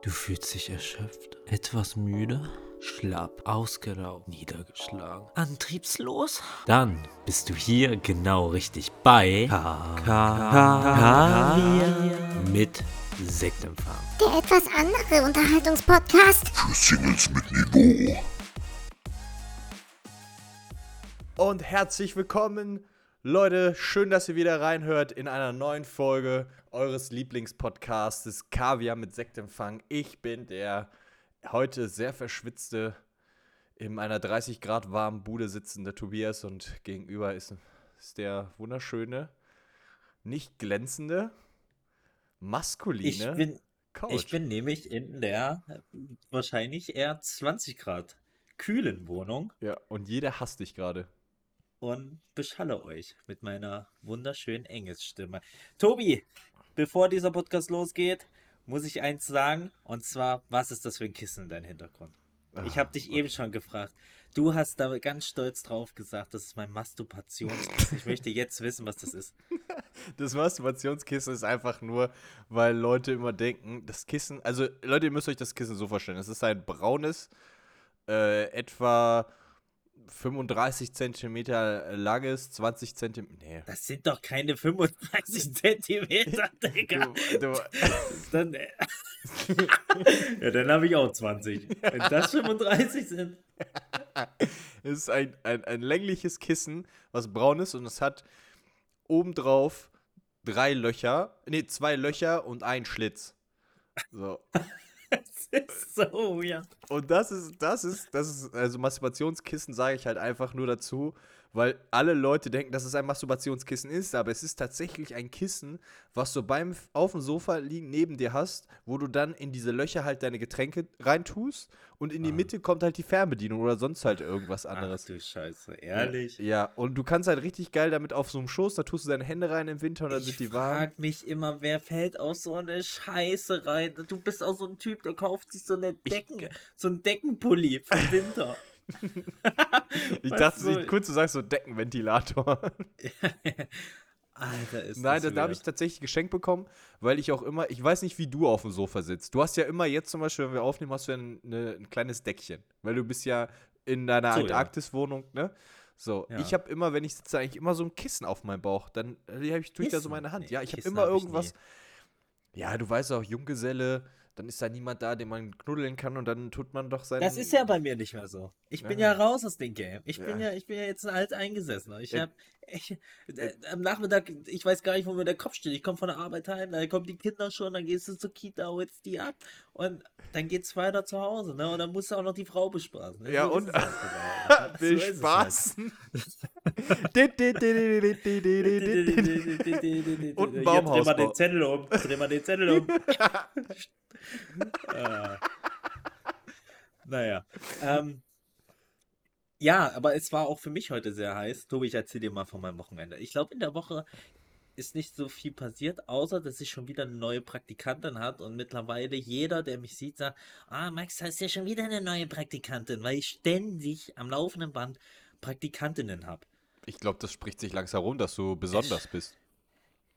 Du fühlst dich erschöpft, etwas müde, schlapp, ausgelaugt, niedergeschlagen, antriebslos? Dann bist du hier genau richtig bei K mit Sektempfang. Der etwas andere Unterhaltungspodcast. Für Singles mit Niveau. Und herzlich willkommen, Leute. Schön, dass ihr wieder reinhört in einer neuen Folge eures Lieblingspodcastes Kaviar mit Sektempfang. Ich bin der heute sehr verschwitzte, in einer 30 Grad warmen Bude sitzende Tobias und gegenüber ist, ist der wunderschöne, nicht glänzende, maskuline Ich bin, Couch. ich bin nämlich in der wahrscheinlich eher 20 Grad kühlen Wohnung ja, und jeder hasst dich gerade. Und beschalle euch mit meiner wunderschönen Engelsstimme. Tobi, bevor dieser Podcast losgeht, muss ich eins sagen, und zwar, was ist das für ein Kissen in deinem Hintergrund? Ich Ah, habe dich eben schon gefragt. Du hast da ganz stolz drauf gesagt, das ist mein Masturbationskissen. Ich möchte jetzt wissen, was das ist. Das Masturbationskissen ist einfach nur, weil Leute immer denken, das Kissen, also Leute, ihr müsst euch das Kissen so vorstellen. Es ist ein braunes, äh, etwa 35 Zentimeter langes, 20 Zentimeter, nee. Das sind doch keine 35 Zentimeter, Digga. Du, du, Dann, äh, ja, dann habe ich auch 20. Wenn das 35 sind. es ist ein, ein, ein längliches Kissen, was braun ist und es hat obendrauf drei Löcher, nee, zwei Löcher und ein Schlitz. So. Das ist so weird. Und das ist, das ist, das ist, also Masturbationskissen sage ich halt einfach nur dazu, weil alle Leute denken, dass es ein Masturbationskissen ist, aber es ist tatsächlich ein Kissen, was du beim auf dem Sofa liegen neben dir hast, wo du dann in diese Löcher halt deine Getränke reintust und in die Ah. Mitte kommt halt die Fernbedienung oder sonst halt irgendwas Ach anderes. du Scheiße, ehrlich. Ja, und du kannst halt richtig geil damit auf so einem Schoß, da tust du deine Hände rein im Winter und dann Ich sind die warm. frag mich immer, wer fällt auf so eine Scheiße rein? Du bist auch so ein Typ, der kauft sich so eine Decken, so ein Deckenpulli für den Winter. Ich Weißt dachte, ich, kurz du sagst so Deckenventilator. Alter, ist Nein, das da habe ich tatsächlich geschenkt bekommen, weil ich auch immer, ich weiß nicht, wie du auf dem Sofa sitzt. Du hast ja immer jetzt zum Beispiel, wenn wir aufnehmen, hast du ja ein, ne, ein kleines Deckchen, weil du bist ja in deiner So. Antarktis-Wohnung, ne? So, Ja. ich habe immer, wenn ich sitze, eigentlich immer so ein Kissen auf meinem Bauch. Dann äh, hab ich, tue ich da so meine Hand. Nee, Ja, ich habe immer hab irgendwas. Ja, du weißt auch, Junggeselle, dann ist da niemand da, den man knuddeln kann und dann tut man doch sein. Das ist ja bei mir nicht mehr so. Ich bin Ja. ja raus aus dem Game. Ich bin Ja. ja, ich bin ja jetzt ein alt eingesessener. Ich Ja. hab ich, äh, am Nachmittag, ich weiß gar nicht, wo mir der Kopf steht. Ich komme von der Arbeit heim, da kommen die Kinder schon, dann gehst du zur Kita, holst die ab und dann geht's weiter zu Hause, ne? Und dann musst du auch noch die Frau bespaßen. Ne? Ja, So und halt will So halt. spaßen. Und ein Hier, Dreh mal den Zettel um. Dreh mal den Zettel um. Ah. Naja. Ähm, ja, aber es war auch für mich heute sehr heiß. Tobi, ich erzähl dir mal von meinem Wochenende. Ich glaube, in der Woche ist nicht so viel passiert, außer dass ich schon wieder eine neue Praktikantin hat und mittlerweile jeder, der mich sieht, sagt, ah, Max, hast ja schon wieder eine neue Praktikantin, weil ich ständig am laufenden Band Praktikantinnen habe. Ich glaube, das spricht sich langsam rum, dass du besonders bist.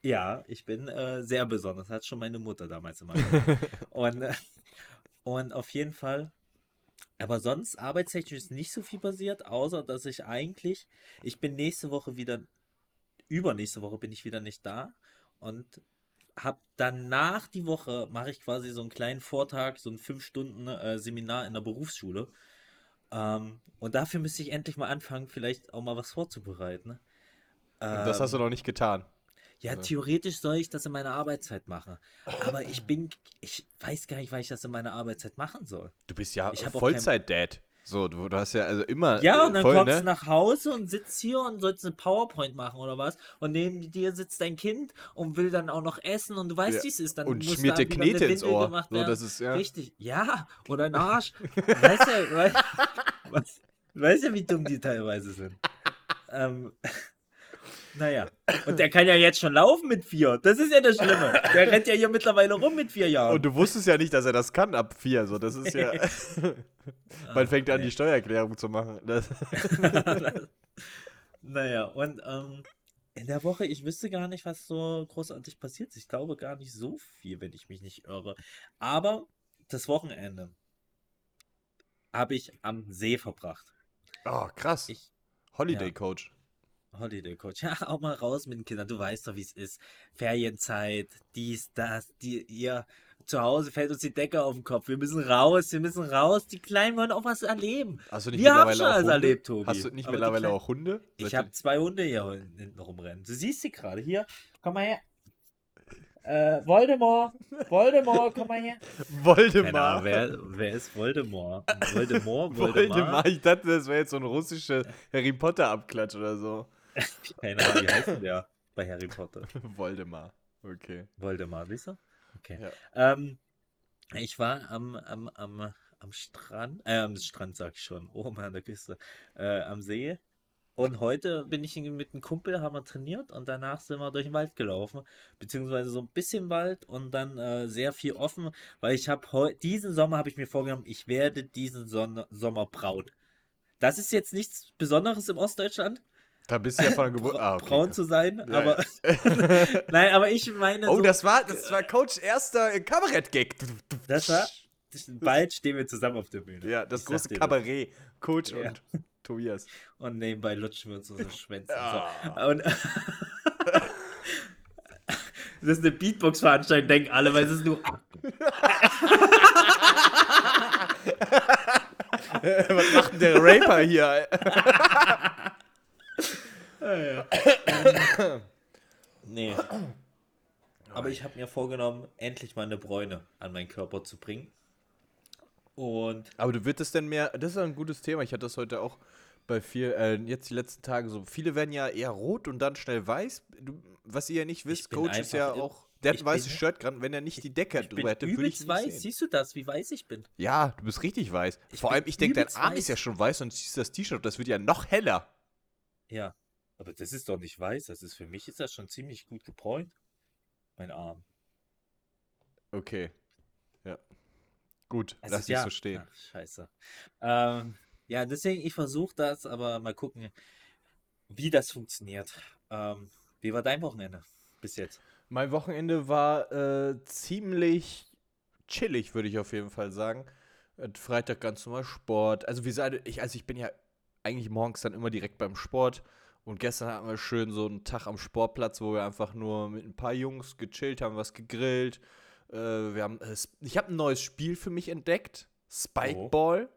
Ja, ich bin äh, sehr besonders. Hat schon meine Mutter damals immer gesagt. und, äh, und auf jeden Fall. Aber sonst arbeitstechnisch ist nicht so viel passiert, außer dass ich eigentlich, ich bin nächste Woche wieder, übernächste Woche bin ich wieder nicht da und habe danach die Woche, mache ich quasi so einen kleinen Vortrag, so ein 5-Stunden-Seminar in der Berufsschule. Ähm, und dafür müsste ich endlich mal anfangen, vielleicht auch mal was vorzubereiten. Und das hast du Ähm, noch nicht getan. Ja, Ja. theoretisch soll ich das in meiner Arbeitszeit machen. Aber ich bin, ich weiß gar nicht, weil ich das in meiner Arbeitszeit machen soll. Du bist ja Vollzeit-Dad. So, du, du hast ja also immer. Ja, und dann voll, kommst du ne? nach Hause und sitzt hier und sollst eine PowerPoint machen oder was. Und neben dir sitzt dein Kind und will dann auch noch essen und du weißt, Ja. wie es ist. Dann Und schmiert dir Knete ins Ohr. gemacht So, das ist, ja. Richtig, ja. Oder ein Arsch. weißt du, weißt, weißt du, wie dumm die teilweise sind? ähm, naja. Und der kann ja jetzt schon laufen mit vier. Das ist ja das Schlimme. Der rennt ja hier mittlerweile rum mit vier Jahren. Und du wusstest ja nicht, dass er das kann ab vier. So, das ist ja. Man fängt an, nee. die Steuererklärung zu machen. Das, naja, und ähm, in der Woche, ich wüsste gar nicht, was so großartig passiert ist. Ich glaube gar nicht so viel, wenn ich mich nicht irre. Aber das Wochenende habe ich am See verbracht. Oh, krass. Ich, Holiday ja. Coach. Holiday Coach. Ja, auch mal raus mit den Kindern. Du weißt doch, wie es ist. Ferienzeit, dies, das, die, ihr zu Hause fällt uns die Decke auf den Kopf. Wir müssen raus, wir müssen raus. Die Kleinen wollen auch was erleben. Hast du nicht Wir haben schon alles erlebt, Tobi. Hast du nicht Aber mittlerweile auch Hunde? Ich habe zwei Hunde hier hinten rumrennen. Du siehst sie gerade. Hier, komm mal her. Äh, Voldemort. Voldemort, komm mal her. Voldemar. Ahnung, wer, wer ist Voldemort? Voldemort, Voldemar. Voldemort. Ich dachte, das wäre jetzt so ein russischer Harry Potter Abklatsch oder so. Keine Ahnung, wie heißt denn der bei Harry Potter? Voldemar. Okay. Voldemort, siehst du? Okay. Ja. Ähm, ich war am, am, am, am Strand, äh, am Strand sag ich schon, oben an der Küste, äh, am See. Und heute bin ich mit einem Kumpel, haben wir trainiert und danach sind wir durch den Wald gelaufen, beziehungsweise so ein bisschen Wald und dann äh, sehr viel offen, weil ich habe diesen Sommer habe ich mir vorgenommen, ich werde diesen Sonne Sommer braun. Das ist jetzt nichts Besonderes im Ostdeutschland, Da bist du ja von der Geburt. Ah, okay. braun zu sein, Ja, aber nein, aber ich meine oh, so, das war, das war Coach erster Kabarett-Gag. das war bald stehen wir zusammen auf der Bühne. Ja, das Ich große Kabarett. Coach Ja. und Tobias. Und nebenbei lutschen wir uns unsere Schwänze. Ah. So. Und das ist eine Beatbox-Veranstaltung, denken alle, weil es ist nur. Was macht denn der Raper hier? Nee. Aber ich habe mir vorgenommen, endlich mal eine Bräune an meinen Körper zu bringen. Und Aber du würdest denn mehr, das ist ein gutes Thema, ich hatte das heute auch bei viel, äh, jetzt die letzten Tage so, viele werden ja eher rot und dann schnell weiß. Du, was ihr ja nicht wisst, Coach ist ja auch, der hat ein weißes Shirt gerade, wenn er nicht die Decke drüber hätte, würde ich ihn weiß. nicht sehen. Siehst du das, wie weiß ich bin? Ja, du bist richtig weiß. Ich Vor allem, ich denke, dein Arm ist weiß. ja schon weiß und siehst das T-Shirt, das wird ja noch heller. Ja. Aber das ist doch nicht weiß. Das ist für mich ist das schon ziemlich gut gebräunt. Mein Arm. Okay. Ja. Gut, Also lass ja. dich so stehen. Ach, scheiße. Ähm, ja, deswegen, ich versuche das, aber mal gucken, wie das funktioniert. Ähm, wie war dein Wochenende bis jetzt? Mein Wochenende war äh, ziemlich chillig, würde ich auf jeden Fall sagen. Äh, Freitag ganz normal Sport. Also wie gesagt, ich, also ich bin ja eigentlich morgens dann immer direkt beim Sport. Und gestern hatten wir schön so einen Tag am Sportplatz, wo wir einfach nur mit ein paar Jungs gechillt haben, was gegrillt. Äh, wir haben, äh, ich habe ein neues Spiel für mich entdeckt. Spikeball. Mit-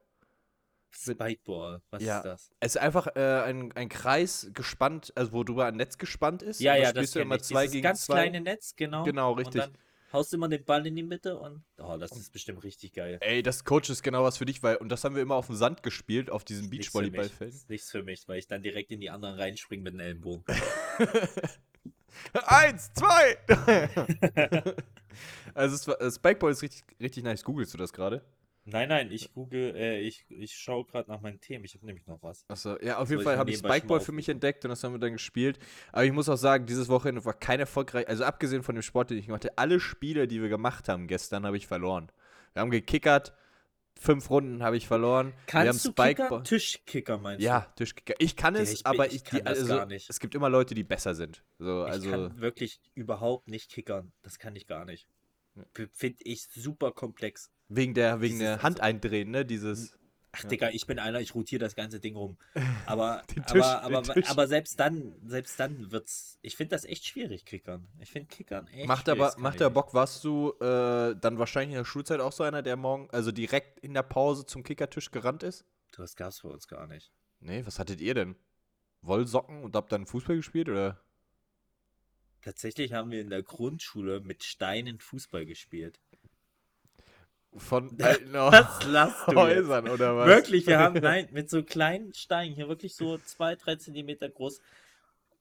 Spikeball, was Ja. ist das? Es ist einfach äh, ein, ein Kreis gespannt, also wo drüber ein Netz gespannt ist. Ja, ja, das spielst du immer ich. zwei Dieses gegen ganz zwei. kleine Netz, genau. Genau, richtig. Und dann haust immer den Ball in die Mitte und oh, das ist bestimmt richtig geil. Ey, das Coach ist genau was für dich, weil, und das haben wir immer auf dem Sand gespielt, auf diesen. Ist Nichts für mich, weil ich dann direkt in die anderen reinspringe mit dem Ellenbogen. Eins, zwei! also, äh, Spikeball ist richtig, richtig nice. Googlest du das gerade? Nein, nein, ich google, äh, ich, ich schaue gerade nach meinen Themen. Ich habe nämlich noch was. Achso, ja, auf jeden Fall habe ich Spikeball für mich entdeckt und das haben wir dann gespielt. Aber ich muss auch sagen, dieses Wochenende war kein erfolgreich. Also, abgesehen von dem Sport, den ich gemacht habe, alle Spiele, die wir gemacht haben gestern, habe ich verloren. Wir haben gekickert, fünf Runden habe ich verloren. wir haben Kannst du Kicker? Tischkicker meinst du? Ja, Tischkicker. Ich kann Ja, es, ich bin- aber ich ich, kann die, das also, gar nicht. es gibt immer Leute, die besser sind. So, Ich also, kann wirklich überhaupt nicht kickern. Das kann ich gar nicht. Finde ich super komplex. Wegen der, wegen dieses- der Hand eindrehen, ne? Dieses. Ach, Digga, ich bin einer, ich rotiere das ganze Ding rum. Aber, Tisch, aber, aber, aber selbst dann, selbst dann wird's. Ich finde das echt schwierig, Kickern. Ich finde Kickern echt Macht schwierig, aber, macht der. Bock, warst du äh, dann wahrscheinlich in der Schulzeit auch so einer, der morgen, also direkt in der Pause zum Kickertisch gerannt ist? Das gab's bei uns gar nicht. Nee, was hattet ihr denn? Wollsocken und habt dann Fußball gespielt oder? Tatsächlich haben wir in der Grundschule mit Steinen Fußball gespielt. Von alten? Häusern oder was? Wirklich, wir haben, nein, mit so kleinen Steinen, hier wirklich so zwei, drei Zentimeter groß,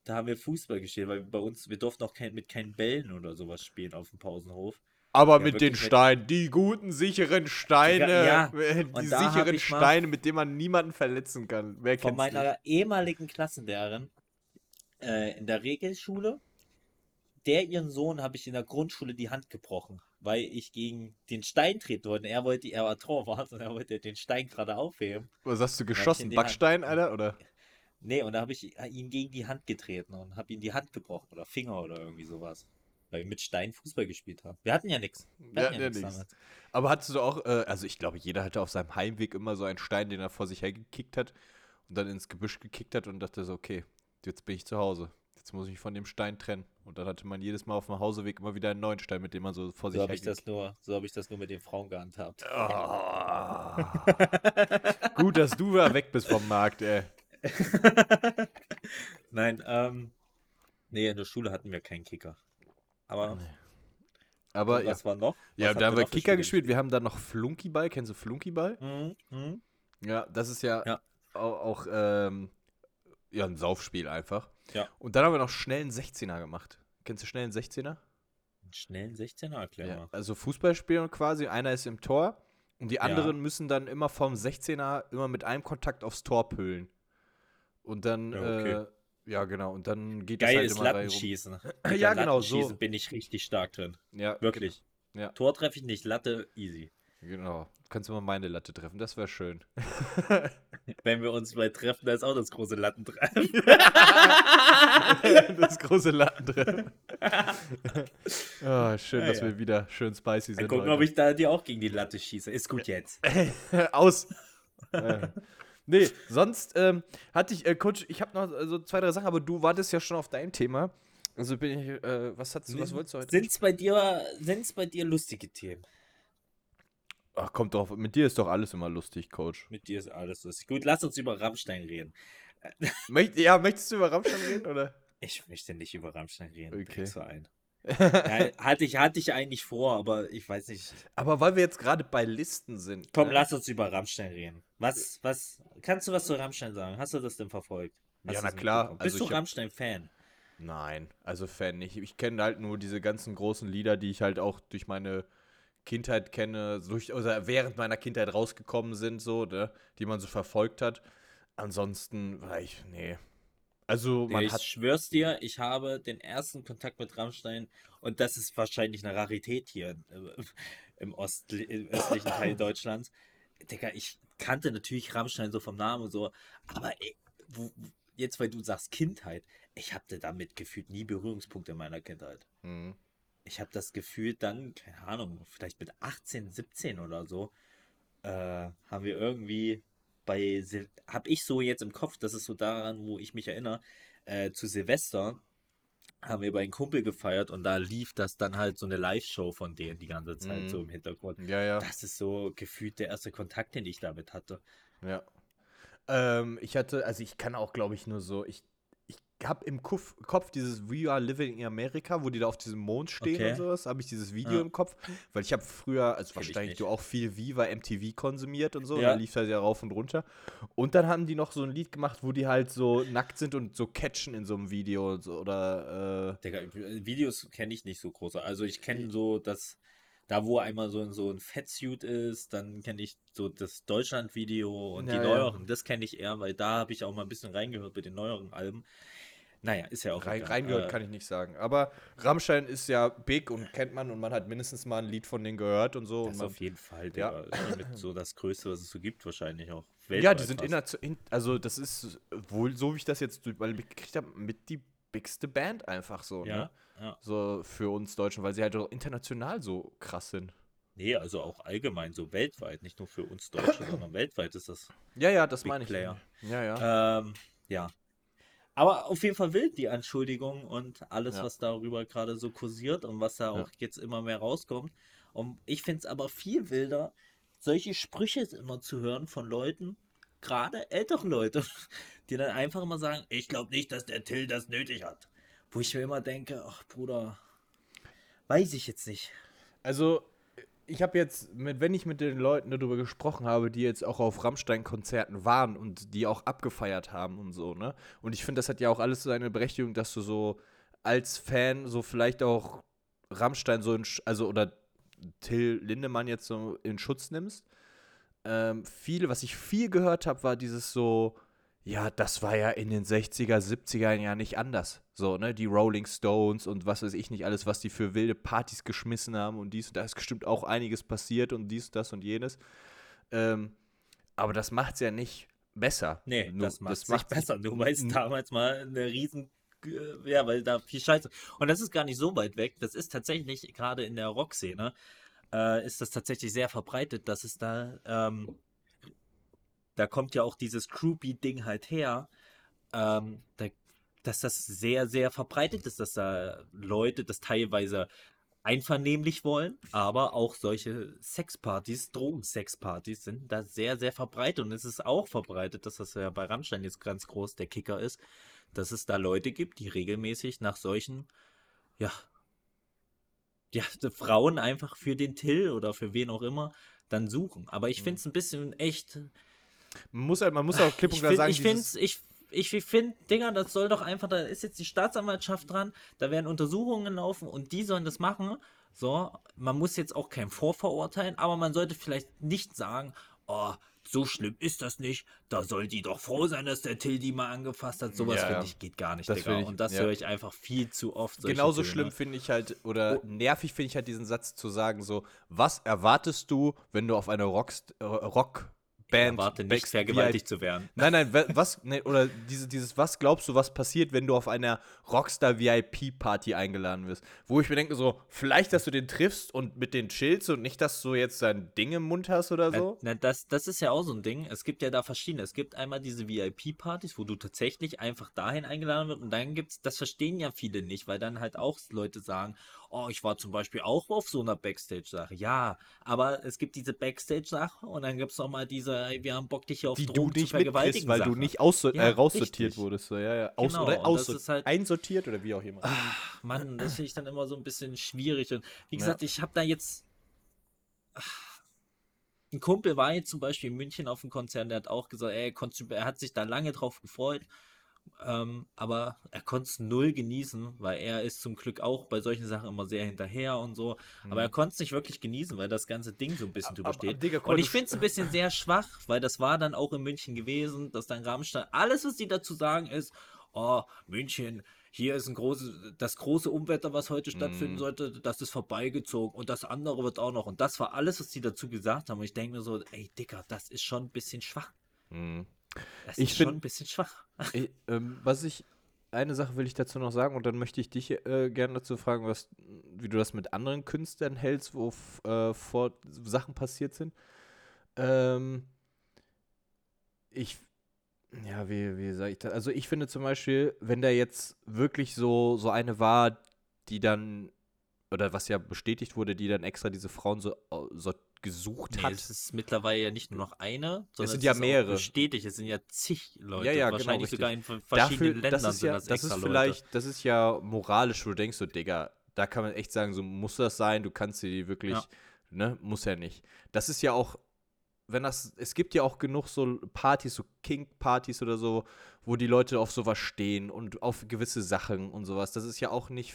da haben wir Fußball gespielt, weil bei uns, wir durften auch kein, mit keinen Bällen oder sowas spielen auf dem Pausenhof. Aber Ja, mit den Steinen, die guten, sicheren Steine, Ja, und die sicheren Steine, mit denen man niemanden verletzen kann. Wer Von meiner nicht? ehemaligen Klassenlehrerin äh, in der Regelschule, der ihren Sohn habe ich in der Grundschule die Hand gebrochen, weil ich gegen den Stein treten wollte. Er wollte, er war Torwart und er wollte den Stein gerade aufheben. Was hast du geschossen? in die Hand- Backstein, Alter? Oder? Nee, und da habe ich ihn gegen die Hand getreten und habe ihm die Hand gebrochen oder Finger oder irgendwie sowas. weil wir mit Stein Fußball gespielt haben. Wir hatten ja nichts. Wir hatten ja nichts. Aber hattest du auch, äh, also ich glaube, jeder hatte auf seinem Heimweg immer so einen Stein, den er vor sich hergekickt hat und dann ins Gebüsch gekickt hat und dachte so, okay, jetzt bin ich zu Hause. Jetzt muss ich mich von dem Stein trennen. Und dann hatte man jedes Mal auf dem Hauseweg immer wieder einen neuen Stein, mit dem man so vor sich So habe ich, hergekickt das nur- so hab ich das nur mit den Frauen gehandhabt. Oh. Gut, dass du da weg bist vom Markt, ey. Nein, ähm, nee, in der Schule hatten wir keinen Kicker. Aber Aber ja, was war noch? ja Was da haben wir Kicker gespielt. Wir haben dann noch Flunkyball. Kennst du Flunkyball? Mhm, mhm. Ja, das ist ja, Ja. auch, auch ähm, ja, ein Saufspiel einfach. Ja. Und dann haben wir noch schnell einen 16er gemacht. Kennst du schnell einen 16er? Einen schnellen 16er, erklär Ja. mal. Also Fußball spielen quasi, einer ist im Tor und die anderen müssen dann immer vom 16er immer mit einem Kontakt aufs Tor püllen. Und dann, Ja, okay. äh, ja genau, und dann geht das Geil halt ist immer rein rum. Lattenschießen. Ja, genau, so. Lattenschießen bin ich richtig stark drin. Ja, Wirklich. Ja. Tor treffe ich nicht, Latte easy. Genau. Kannst du mal meine Latte treffen, das wäre schön. Wenn wir uns mal treffen, da ist auch das große Lattentreffen. das große Lattentreffen. oh, schön, Ja, dass ja. wir wieder schön spicy Mal sind. gucken, ob ich da dir auch gegen die Latte schieße. Ist gut jetzt. Aus. äh, nee, sonst ähm, hatte ich, äh, Coach, ich habe noch äh, so zwei, drei Sachen, aber du wartest ja schon auf dein Thema. Also bin ich, äh, was hast du, was wolltest du heute? Sind es bei dir, sind's bei dir lustige Themen? Ach, kommt drauf, mit dir ist doch alles immer lustig, Coach. Mit dir ist alles lustig. Gut, lass uns über Rammstein reden. Möcht, ja, möchtest du über Rammstein reden, oder? Ich möchte nicht über Rammstein reden. Okay. So ein. Ja, hatte, ich, hatte ich eigentlich vor, aber ich weiß nicht. Aber weil wir jetzt gerade bei Listen sind. Komm, ne? lass uns über Rammstein reden. Was, was, kannst du was zu Rammstein sagen? Hast du das denn verfolgt? Hast Ja, na klar. Also Bist du ich Rammstein-Fan? Nein, also Fan nicht. Ich kenne halt nur diese ganzen großen Lieder, die ich halt auch durch meine Kindheit kenne, durch, oder während meiner Kindheit rausgekommen sind, so, ne, die man so verfolgt hat. Ansonsten war ich, nee. Also man ich hat. schwör's dir, ich habe den ersten Kontakt mit Rammstein und das ist wahrscheinlich eine Rarität hier äh, im, Ostli im östlichen Teil Deutschlands. Digga, ich kannte natürlich Rammstein so vom Namen und so, aber ey, wo- jetzt, weil du sagst Kindheit, ich hatte damit gefühlt nie Berührungspunkte in meiner Kindheit. Mhm. Ich habe das Gefühl dann, keine Ahnung, vielleicht mit 18, 17 oder so, äh, haben wir irgendwie bei, Sil habe ich so jetzt im Kopf, das ist so daran, wo ich mich erinnere, äh, zu Silvester haben wir bei einem Kumpel gefeiert und da lief das dann halt so eine Live-Show von denen die ganze Zeit Mhm. so im Hintergrund. Ja, ja. Das ist so gefühlt der erste Kontakt, den ich damit hatte. Ja. Ähm, ich hatte, also ich kann auch, glaube ich, nur so, ich habe im Kopf, Kopf dieses We Are Living in America, wo die da auf diesem Mond stehen Okay. und sowas, habe ich dieses Video Ja. im Kopf, weil ich habe früher, also wahrscheinlich du auch viel Viva MTV konsumiert und so, Ja. da lief das ja rauf und runter. Und dann haben die noch so ein Lied gemacht, wo die halt so nackt sind und so catchen in so einem Video so, oder, äh, Digga, Videos kenne ich nicht so groß. Also ich kenne so das, da wo einmal so, so ein Fettsuit ist, dann kenne ich so das Deutschland-Video und Ja, die ja. neueren, das kenne ich eher, weil da habe ich auch mal ein bisschen reingehört mit den neueren Alben. Naja, ist ja auch rein, reingehört Äh, kann ich nicht sagen. Aber Rammstein ist ja big und kennt man und man hat mindestens mal ein Lied von denen gehört und so. Das und man, auf jeden Fall, Ja. So das Größte, was es so gibt, wahrscheinlich auch. Ja, Weltweit die sind fast. inner, in, also das ist wohl, so wie ich das jetzt mitgekriegt habe, mit die bigste Band einfach so, Ja, ne? ja. So für uns Deutschen, weil sie halt auch international so krass sind. Nee, also auch allgemein, so weltweit, nicht nur für uns Deutsche, sondern weltweit ist das. Ja, ja, das Big meine ich. Player. Ja, ja. Ähm, ja. Aber auf jeden Fall wild die Anschuldigungen und alles, Ja. was darüber gerade so kursiert und was da auch jetzt immer mehr rauskommt. Und ich finde es aber viel wilder, solche Sprüche immer zu hören von Leuten, gerade ältere Leute, die dann einfach immer sagen, ich glaube nicht, dass der Till das nötig hat. Wo ich mir immer denke, ach Bruder, weiß ich jetzt nicht. Also, ich habe jetzt, mit, wenn ich mit den Leuten darüber gesprochen habe, die jetzt auch auf Rammstein-Konzerten waren und die auch abgefeiert haben und so, ne? Und ich finde, das hat ja auch alles seine Berechtigung, dass du so als Fan so vielleicht auch Rammstein so in, also oder Till Lindemann jetzt so in Schutz nimmst. Ähm, viele, was ich viel gehört habe, war dieses so, ja, das war ja in den 60er, 70er ja nicht anders. So, ne, die Rolling Stones und was weiß ich nicht alles, was die für wilde Partys geschmissen haben und dies und da ist bestimmt auch einiges passiert und dies, das und jenes. Ähm, aber das macht's ja nicht besser. Nee, Nur- das macht es macht's nicht besser. Nur weil es damals mal eine riesen äh, ja, weil da viel Scheiße. Und das ist gar nicht so weit weg. Das ist tatsächlich, gerade in der Rockszene, äh, ist das tatsächlich sehr verbreitet, dass es da, ähm, da kommt ja auch dieses Groupie-Ding halt her, ähm, da, dass das sehr, sehr verbreitet ist, dass da Leute das teilweise einvernehmlich wollen, aber auch solche Sexpartys, Drogensexpartys sind da sehr, sehr verbreitet. Und es ist auch verbreitet, dass das ja bei Rammstein jetzt ganz groß der Kicker ist, dass es da Leute gibt, die regelmäßig nach solchen, ja, ja, Frauen einfach für den Till oder für wen auch immer dann suchen. Aber ich finde es ein bisschen echt. Man muss halt, man muss auch klipp und klar sagen, ich finde, ich, ich finde, Dinger, das soll doch einfach, da ist jetzt die Staatsanwaltschaft dran, da werden Untersuchungen laufen und die sollen das machen. So, man muss jetzt auch kein Vorverurteilen, aber man sollte vielleicht nicht sagen, oh, so schlimm ist das nicht, da soll die doch froh sein, dass der Till die mal angefasst hat. Sowas Ja, finde ich geht gar nicht, Digga. ich- und das ja. höre ich einfach viel zu oft. Genauso Töne. schlimm finde ich halt, oder Oh. nervig finde ich halt diesen Satz zu sagen, so, was erwartest du, wenn du auf eine Rockst Rockband Erwarte nicht, vergewaltigt zu werden. Nein, nein, wa- was, nee, oder diese, dieses, was glaubst du, was passiert, wenn du auf einer Rockstar VIP Party eingeladen wirst? Wo ich mir denke, so, vielleicht, dass du den triffst und mit den chillst und nicht, dass du jetzt sein Ding im Mund hast oder so. Na, na, das, das ist ja auch so ein Ding. Es gibt ja da verschiedene. Es gibt einmal diese VIP-Partys, wo du tatsächlich einfach dahin eingeladen wird und dann gibt's, das verstehen ja viele nicht, weil dann halt auch Leute sagen, oh, ich war zum Beispiel auch auf so einer Backstage-Sache. Ja, aber es gibt diese Backstage-Sache und dann gibt's noch mal diese, ey, wir haben Bock, dich hier auf die du Drogen zu nicht mitkriegst, vergewaltigen. weil du Sache. nicht ausso Ja, äh, raussortiert richtig. wurdest. So, ja, ja. Aus Genau, oder aus das ist halt- einsortiert oder wie auch immer. Mann, das finde ich dann immer so ein bisschen schwierig. Und wie Ja. gesagt, ich habe da jetzt. Ach, Ein Kumpel war jetzt zum Beispiel in München auf dem Konzert, der hat auch gesagt, ey, du- er hat sich da lange drauf gefreut, ähm, aber er konnte es null genießen, weil er ist zum Glück auch bei solchen Sachen immer sehr hinterher und so. Aber er konnte es nicht wirklich genießen, weil das ganze Ding so ein bisschen drüber Mhm. steht. Digga, und ich finde es ein bisschen sehr schwach, weil das war dann auch in München gewesen, dass dann Rammstein, alles, was die dazu sagen, ist, oh, München, hier ist ein großes, das große Unwetter, was heute stattfinden Mhm. sollte, das ist vorbeigezogen und das andere wird auch noch. Und das war alles, was die dazu gesagt haben. Und ich denke mir so, ey, Dicker, das ist schon ein bisschen schwach. Mhm. Das Ich ist find- schon ein bisschen schwach. Ich, ähm, was ich, eine Sache will ich dazu noch sagen und dann möchte ich dich äh, gerne dazu fragen, was, wie du das mit anderen Künstlern hältst, wo äh, vor Sachen passiert sind. Ähm, ich, ja, wie, wie sage ich das? Also ich finde zum Beispiel, wenn da jetzt wirklich so, so eine war, die dann, oder was ja bestätigt wurde, die dann extra diese Frauen so, au- so gesucht Nee, hat. es ist mittlerweile ja nicht nur noch eine, sondern sind ja ist auch mehrere. bestätigt. Es sind ja zig Leute. Ja, ja, genau, Wahrscheinlich richtig. sogar in verschiedenen Ländern das ist sind ja, das das extra ist Leute. vielleicht, das ist ja moralisch, wo du denkst so, Digga, da kann man echt sagen, so muss das sein, du kannst sie wirklich, Ja. ne, muss ja nicht. Das ist ja auch, wenn das, es gibt ja auch genug so Partys, so King-Partys oder so, wo die Leute auf sowas stehen und auf gewisse Sachen und sowas. Das ist ja auch nicht,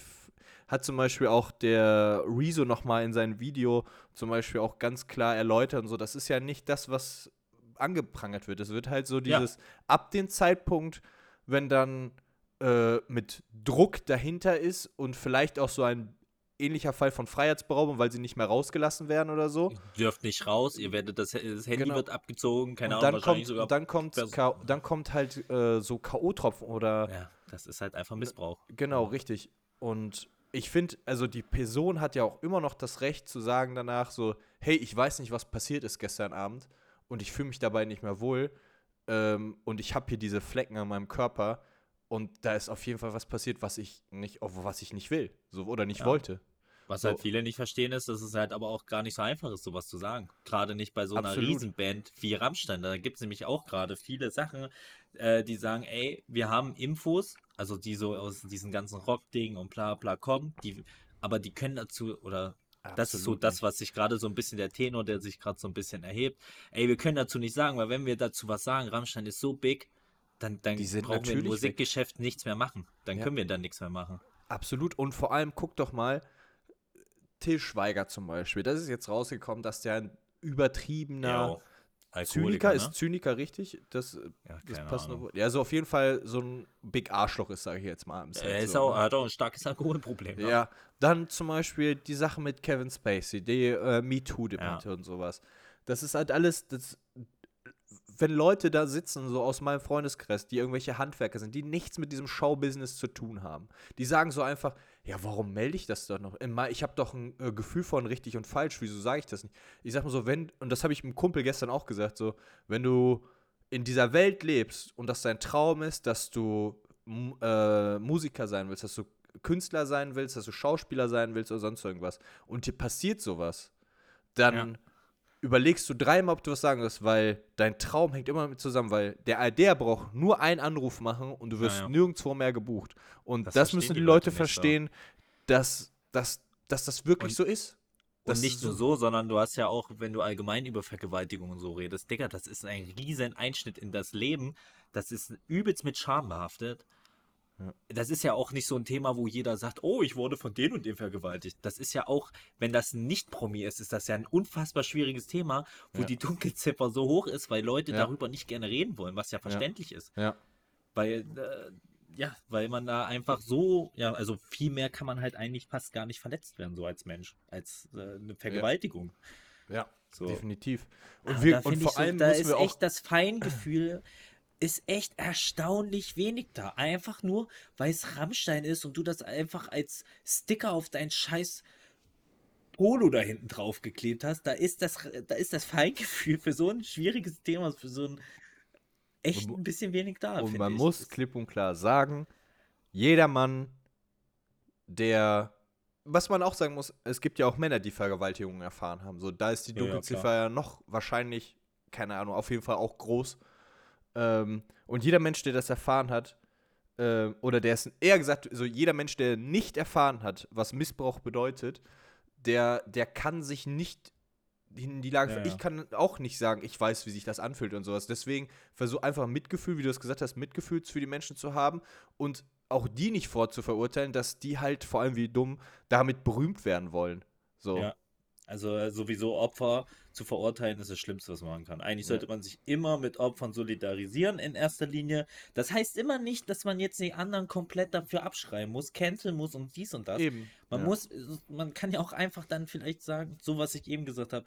hat zum Beispiel auch der Rezo nochmal in seinem Video zum Beispiel auch ganz klar erläutert und so, das ist ja nicht das, was angeprangert wird. Es wird halt so Ja. dieses, ab dem Zeitpunkt, wenn dann äh, mit Druck dahinter ist und vielleicht auch so ein ähnlicher Fall von Freiheitsberaubung, weil sie nicht mehr rausgelassen werden oder so. Ihr dürft nicht raus, ihr werdet das, das Handy Genau. wird abgezogen, keine und Ahnung, wahrscheinlich kommt, sogar. dann kommt, K- dann kommt halt äh, so K.O.-Tropfen oder ja, das ist halt einfach Missbrauch. Genau, richtig. Und ich finde, also die Person hat ja auch immer noch das Recht zu sagen danach so, hey, ich weiß nicht, was passiert ist gestern Abend und ich fühle mich dabei nicht mehr wohl ähm, und ich habe hier diese Flecken an meinem Körper und da ist auf jeden Fall was passiert, was ich nicht, was ich nicht will, so oder nicht Ja. wollte. Was So. halt viele nicht verstehen ist, dass es halt aber auch gar nicht so einfach ist, sowas zu sagen. Gerade nicht bei so einer Absolut. Riesenband wie Rammstein. Da gibt es nämlich auch gerade viele Sachen, äh, die sagen, ey, wir haben Infos, also die so aus diesen ganzen Rock-Dingen und bla bla kommen, die, aber die können dazu, oder das ist so Absolut das, was sich gerade so ein bisschen der Tenor, der sich gerade so ein bisschen erhebt. Ey, wir können dazu nicht sagen, weil wenn wir dazu was sagen, Rammstein ist so big, dann, dann brauchen wir im natürlich weg. Musikgeschäft nichts mehr machen. Dann Ja. können wir dann nichts mehr machen. Absolut. Und vor allem, guck doch mal, Till Schweiger zum Beispiel. Das ist jetzt rausgekommen, dass der ein übertriebener Zyniker ist. Zyniker richtig? Das, Ja, das passende Ahnung. Wort. Ja, also auf jeden Fall so ein Big Arschloch ist, sage ich jetzt mal. Er ist so, auch, ne? hat auch ein starkes Alkoholproblem. ne? Ja, dann zum Beispiel die Sache mit Kevin Spacey, die äh, MeToo-Debatte und sowas. Das ist halt alles, das wenn Leute da sitzen, so aus meinem Freundeskreis, die irgendwelche Handwerker sind, die nichts mit diesem Showbusiness zu tun haben, die sagen so einfach, ja, warum melde ich das doch noch? Ich habe doch ein äh, Gefühl von richtig und falsch, wieso sage ich das nicht? Ich sag mal so, wenn, und das habe ich einem Kumpel gestern auch gesagt, so, wenn du in dieser Welt lebst und das dein Traum ist, dass du äh, Musiker sein willst, dass du Künstler sein willst, dass du Schauspieler sein willst oder sonst irgendwas und dir passiert sowas, dann ja. Überlegst du dreimal, ob du was sagen wirst, weil dein Traum hängt immer mit zusammen, weil der ARD braucht nur einen Anruf machen und du wirst ja, ja. nirgendwo mehr gebucht. Und das, das müssen die Leute, Leute verstehen, dass, dass, dass das wirklich und, so ist. Und nicht nur so, sondern du hast ja auch, wenn du allgemein über Vergewaltigung so redest, Digga, das ist ein riesen Einschnitt in das Leben. Das ist übelst mit Scham behaftet. Das ist ja auch nicht so ein Thema, wo jeder sagt, oh, ich wurde von dem und dem vergewaltigt. Das ist ja auch, wenn das nicht Promi ist, ist das ja ein unfassbar schwieriges Thema, wo ja. die Dunkelziffer so hoch ist, weil Leute ja. darüber nicht gerne reden wollen, was ja verständlich ist. Ja. Weil, äh, ja, weil man da einfach so, ja, also viel mehr kann man halt eigentlich fast gar nicht verletzt werden, so als Mensch, als äh, eine Vergewaltigung. Ja, so. definitiv. Und, ah, wir, und vor so, allem da ist echt das Feingefühl ist echt erstaunlich wenig da. Einfach nur, weil es Rammstein ist und du das einfach als Sticker auf dein scheiß Polo da hinten drauf geklebt hast. Da ist das, da ist das Feingefühl für so ein schwieriges Thema, für so ein echt ein bisschen wenig da. Und man ich. muss klipp und klar sagen, jeder Mann, der was man auch sagen muss, es gibt ja auch Männer, die Vergewaltigungen erfahren haben. So, da ist die Dunkelziffer ja, ja, noch wahrscheinlich, keine Ahnung, auf jeden Fall auch groß. Ähm, und jeder Mensch, der das erfahren hat, äh, oder der es eher gesagt, so jeder Mensch, der nicht erfahren hat, was Missbrauch bedeutet, der, der kann sich nicht in die Lage. Ja, ja. Ich kann auch nicht sagen, ich weiß, wie sich das anfühlt und sowas. Deswegen versuch einfach Mitgefühl, wie du es gesagt hast, Mitgefühl für die Menschen zu haben und auch die nicht vorzuverurteilen, dass die halt vor allem wie dumm damit berühmt werden wollen. So. Ja. Also äh, sowieso Opfer zu verurteilen ist das Schlimmste, was man machen kann. Eigentlich sollte man sich immer mit Opfern solidarisieren in erster Linie. Das heißt immer nicht, dass man jetzt die anderen komplett dafür abschreiben muss, canceln muss und dies und das. Eben. Man ja. muss, man kann ja auch einfach dann vielleicht sagen, so was ich eben gesagt habe.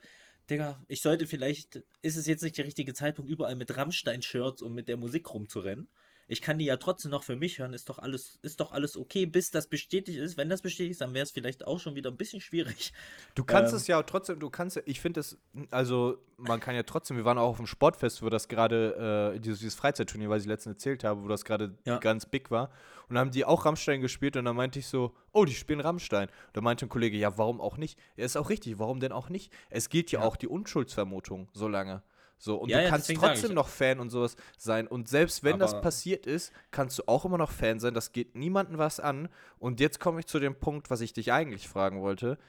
Digga, ich sollte vielleicht, ist es jetzt nicht der richtige Zeitpunkt, überall mit Rammstein-Shirts und mit der Musik rumzurennen ich kann die ja trotzdem noch für mich hören, ist doch alles, ist doch alles okay, bis das bestätigt ist. Wenn das bestätigt ist, dann wäre es vielleicht auch schon wieder ein bisschen schwierig. Du kannst ähm, es ja trotzdem, du kannst, ich finde es, also man kann ja trotzdem, wir waren auch auf dem Sportfest, wo das gerade, äh, dieses, dieses Freizeitturnier, was ich letztens erzählt habe, wo das gerade ja. ganz big war. Und da haben die auch Rammstein gespielt und dann meinte ich so, oh, die spielen Rammstein. Und da meinte ein Kollege, ja, warum auch nicht? Er ist auch richtig, warum denn auch nicht? Es gilt ja, ja. auch die Unschuldsvermutung so lange. So, und ja, du ja, kannst trotzdem noch Fan und sowas sein. Und selbst wenn das passiert ist, kannst du auch immer noch Fan sein. Das geht niemandem was an. Und jetzt komme ich zu dem Punkt, was ich dich eigentlich fragen wollte.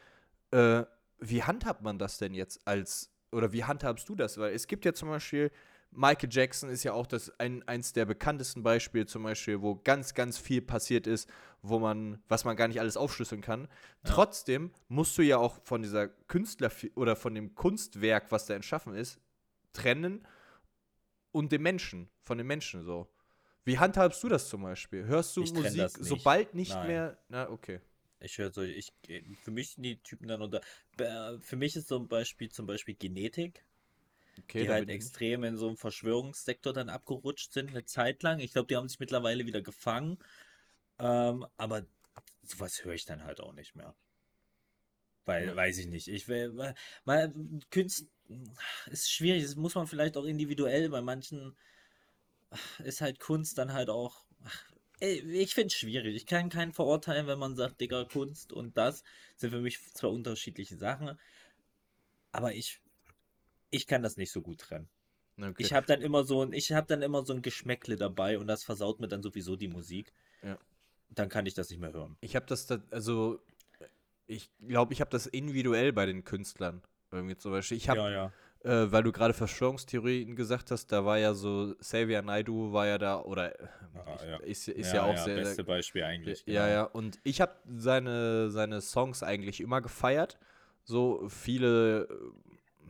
Äh, wie handhabt man das denn jetzt als, oder wie handhabst du das? Weil es gibt ja zum Beispiel, Michael Jackson ist ja auch das ein, eins der bekanntesten Beispiele, zum Beispiel, wo ganz, ganz viel passiert ist, wo man, was man gar nicht alles aufschlüsseln kann. Ja. Trotzdem musst du ja auch von dieser Künstler oder von dem Kunstwerk, was da entschaffen ist, trennen und dem Menschen, von dem Menschen so. Wie handhabst du das zum Beispiel? Hörst du ich Musik, nicht. sobald nicht Nein. mehr. Na, okay. Ich höre so, ich, für mich sind die Typen dann unter. Für mich ist ein Beispiel zum Beispiel Genetik. Okay, die halt extrem in so einem Verschwörungssektor dann abgerutscht sind, eine Zeit lang. Ich glaube, die haben sich mittlerweile wieder gefangen. Ähm, aber sowas höre ich dann halt auch nicht mehr. Weil, weiß ich nicht. Ich will, mal, Künst, ist schwierig, das muss man vielleicht auch individuell, bei manchen ist halt Kunst dann halt auch. Ich finde es schwierig. Ich kann keinen verurteilen, wenn man sagt, Digga, Kunst und das sind für mich zwei unterschiedliche Sachen. Aber ich, ich kann das nicht so gut trennen. Okay. Ich habe dann immer so ein, ich habe dann immer so ein Geschmäckle dabei und das versaut mir dann sowieso die Musik. Ja. Dann kann ich das nicht mehr hören. Ich habe das, da, also ich glaube, ich habe das individuell bei den Künstlern. Irgendwie zum Beispiel. Ich habe, ja, ja. äh, weil du gerade Verschwörungstheorien gesagt hast, da war ja so, Xavier Naidu war ja da, oder äh, ah, ja. ist, ist ja, auch sehr. Das beste Beispiel eigentlich. Ja, genau. ja. Und ich habe seine, seine Songs eigentlich immer gefeiert. So viele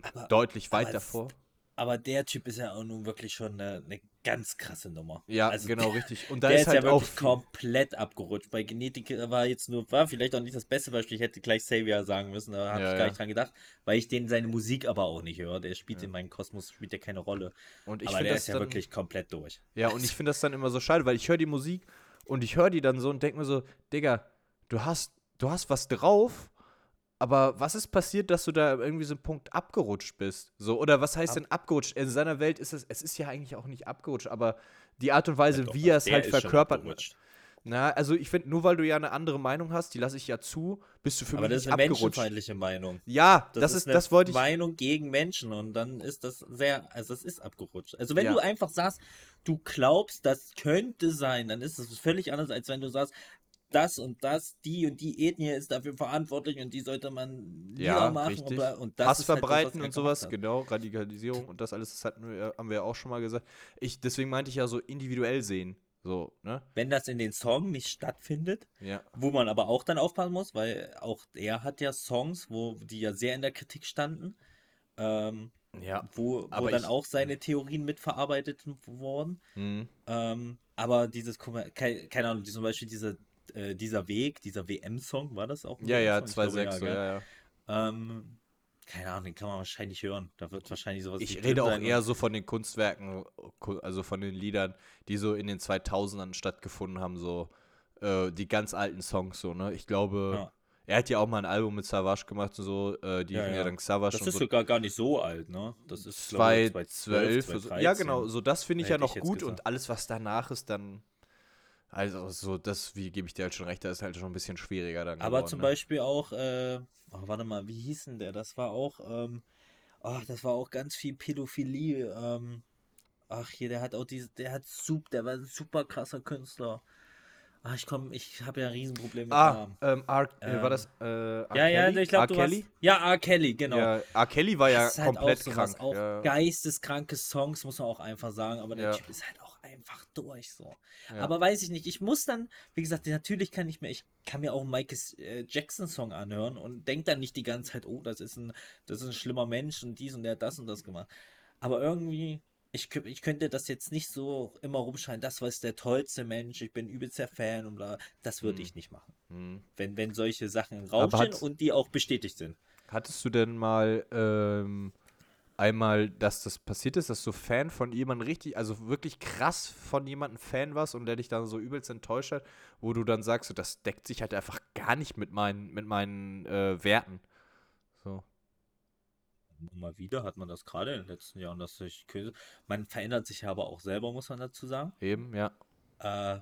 aber, deutlich weit davor. Aber der Typ ist ja auch nun wirklich schon eine, eine ganz krasse Nummer. Ja, Also genau, der- richtig. Und da Der ist ist, halt ja auch wirklich viel- komplett abgerutscht. Bei Genetik war jetzt nur, war vielleicht auch nicht das beste Beispiel. Ich hätte gleich Xavier sagen müssen, da habe Ja, ich gar ja. nicht dran gedacht, weil ich den seine Musik aber auch nicht höre. Der spielt in meinem Kosmos, spielt ja keine Rolle. Und ich aber finde der das ist ja dann, wirklich komplett durch. Ja, und ich finde das dann immer so schade, weil ich höre die Musik und ich höre die dann so und denke mir so, Digga, du hast, du hast was drauf, aber was ist passiert, dass du da irgendwie so einen Punkt abgerutscht bist? So, oder was heißt Ab- denn abgerutscht? In seiner Welt ist es, es ist ja eigentlich auch nicht abgerutscht, aber die Art und Weise, Doch, wie er es halt verkörpert. abgerutscht. Na, also ich finde, nur weil du ja eine andere Meinung hast, die lasse ich ja zu, bist du für Aber mich das ist eine abgerutscht. menschenfeindliche Meinung. Ja, Das, das, ist ist, eine das wollte ich. Meinung gegen Menschen und dann ist das sehr, also es ist abgerutscht. Also wenn Ja. du einfach sagst, du glaubst, das könnte sein, dann ist es völlig anders, als wenn du sagst, das und das, die und die Ethnie ist dafür verantwortlich und die sollte man Ja, richtig. und, und das Hass ist halt verbreiten er und sowas, genau, Radikalisierung und das alles, das hatten wir, haben wir ja auch schon mal gesagt. Ich, deswegen meinte ich ja so individuell sehen. So, ne? Wenn das in den Song nicht stattfindet, Ja. wo man aber auch dann aufpassen muss, weil auch er hat ja Songs, wo die ja sehr in der Kritik standen, ähm, Ja. wo, wo Aber dann ich- auch seine Theorien mitverarbeitet wurden. Mhm. Ähm, aber dieses, Kommer- kei- keine Ahnung, zum Beispiel dieser, äh, dieser Weg, dieser WM-Song, war das auch? ein Ja, ja, WM-Song? Ich glaube, 2,6, so, gell? ja, ja. Ähm, keine Ahnung, den kann man wahrscheinlich hören. Da wird wahrscheinlich sowas Ich rede auch eher so von den Kunstwerken, ku- also von den Liedern, die so in den 2000ern stattgefunden haben, so äh, die ganz alten Songs, so, ne? Ich glaube, Ja. er hat ja auch mal ein Album mit Savage gemacht und so, äh, die Ja, ja, dann Savage Das ist so. sogar gar nicht so alt, ne? Das ist glaube ich, 2012. 2012, Ja, genau, so das finde ich ja ich noch jetzt gut gesagt. und alles, was danach ist, dann. Also, so, das, wie gebe ich dir halt schon recht, das ist halt schon ein bisschen schwieriger dann. Aber geworden, zum ne? Beispiel auch, äh, oh, warte mal, wie hieß denn der? Das war auch, ähm, ach, das war auch ganz viel Pädophilie. Ähm, ach, hier, der hat auch diese, der hat super, der war ein super krasser Künstler. Ach, ich komme, ich habe ja ein Riesenproblem mit Ah, Namen. ähm, R, äh, war Ähm, das äh, R. Ja, ja, Kelly? ich glaube, du Kelly? hast, ja, R. Kelly, genau. Ja, R. Kelly war ja Das halt komplett auch sowas, krank. Auch ja. geisteskranke Songs, muss man auch einfach sagen. Aber der Ja. Typ ist halt auch einfach durch so. Ja. Aber weiß ich nicht, ich muss dann, wie gesagt, natürlich kann ich mir, ich kann mir auch einen Michael äh, Jackson Song anhören und denk dann nicht die ganze Zeit, oh, das ist ein, das ist ein schlimmer Mensch und dies und der hat das und das gemacht. Aber irgendwie, ich, ich könnte das jetzt nicht so immer rumschreien, das war jetzt der tollste Mensch, ich bin übelst der Fan und bla. Das würde Hm. ich nicht machen. Hm. Wenn, wenn solche Sachen im Aber Raum stehen hat's- und die auch bestätigt sind. Hattest du denn mal ähm, einmal, dass das passiert ist, dass du Fan von jemandem richtig, also wirklich krass von jemandem Fan warst und der dich dann so übelst enttäuscht hat, wo du dann sagst, so, das deckt sich halt einfach gar nicht mit meinen, mit meinen äh, Werten. So. Mal wieder hat man das gerade in den letzten Jahren, dass sich Künstler- man verändert sich ja aber auch selber, muss man dazu sagen. Eben, ja. Äh,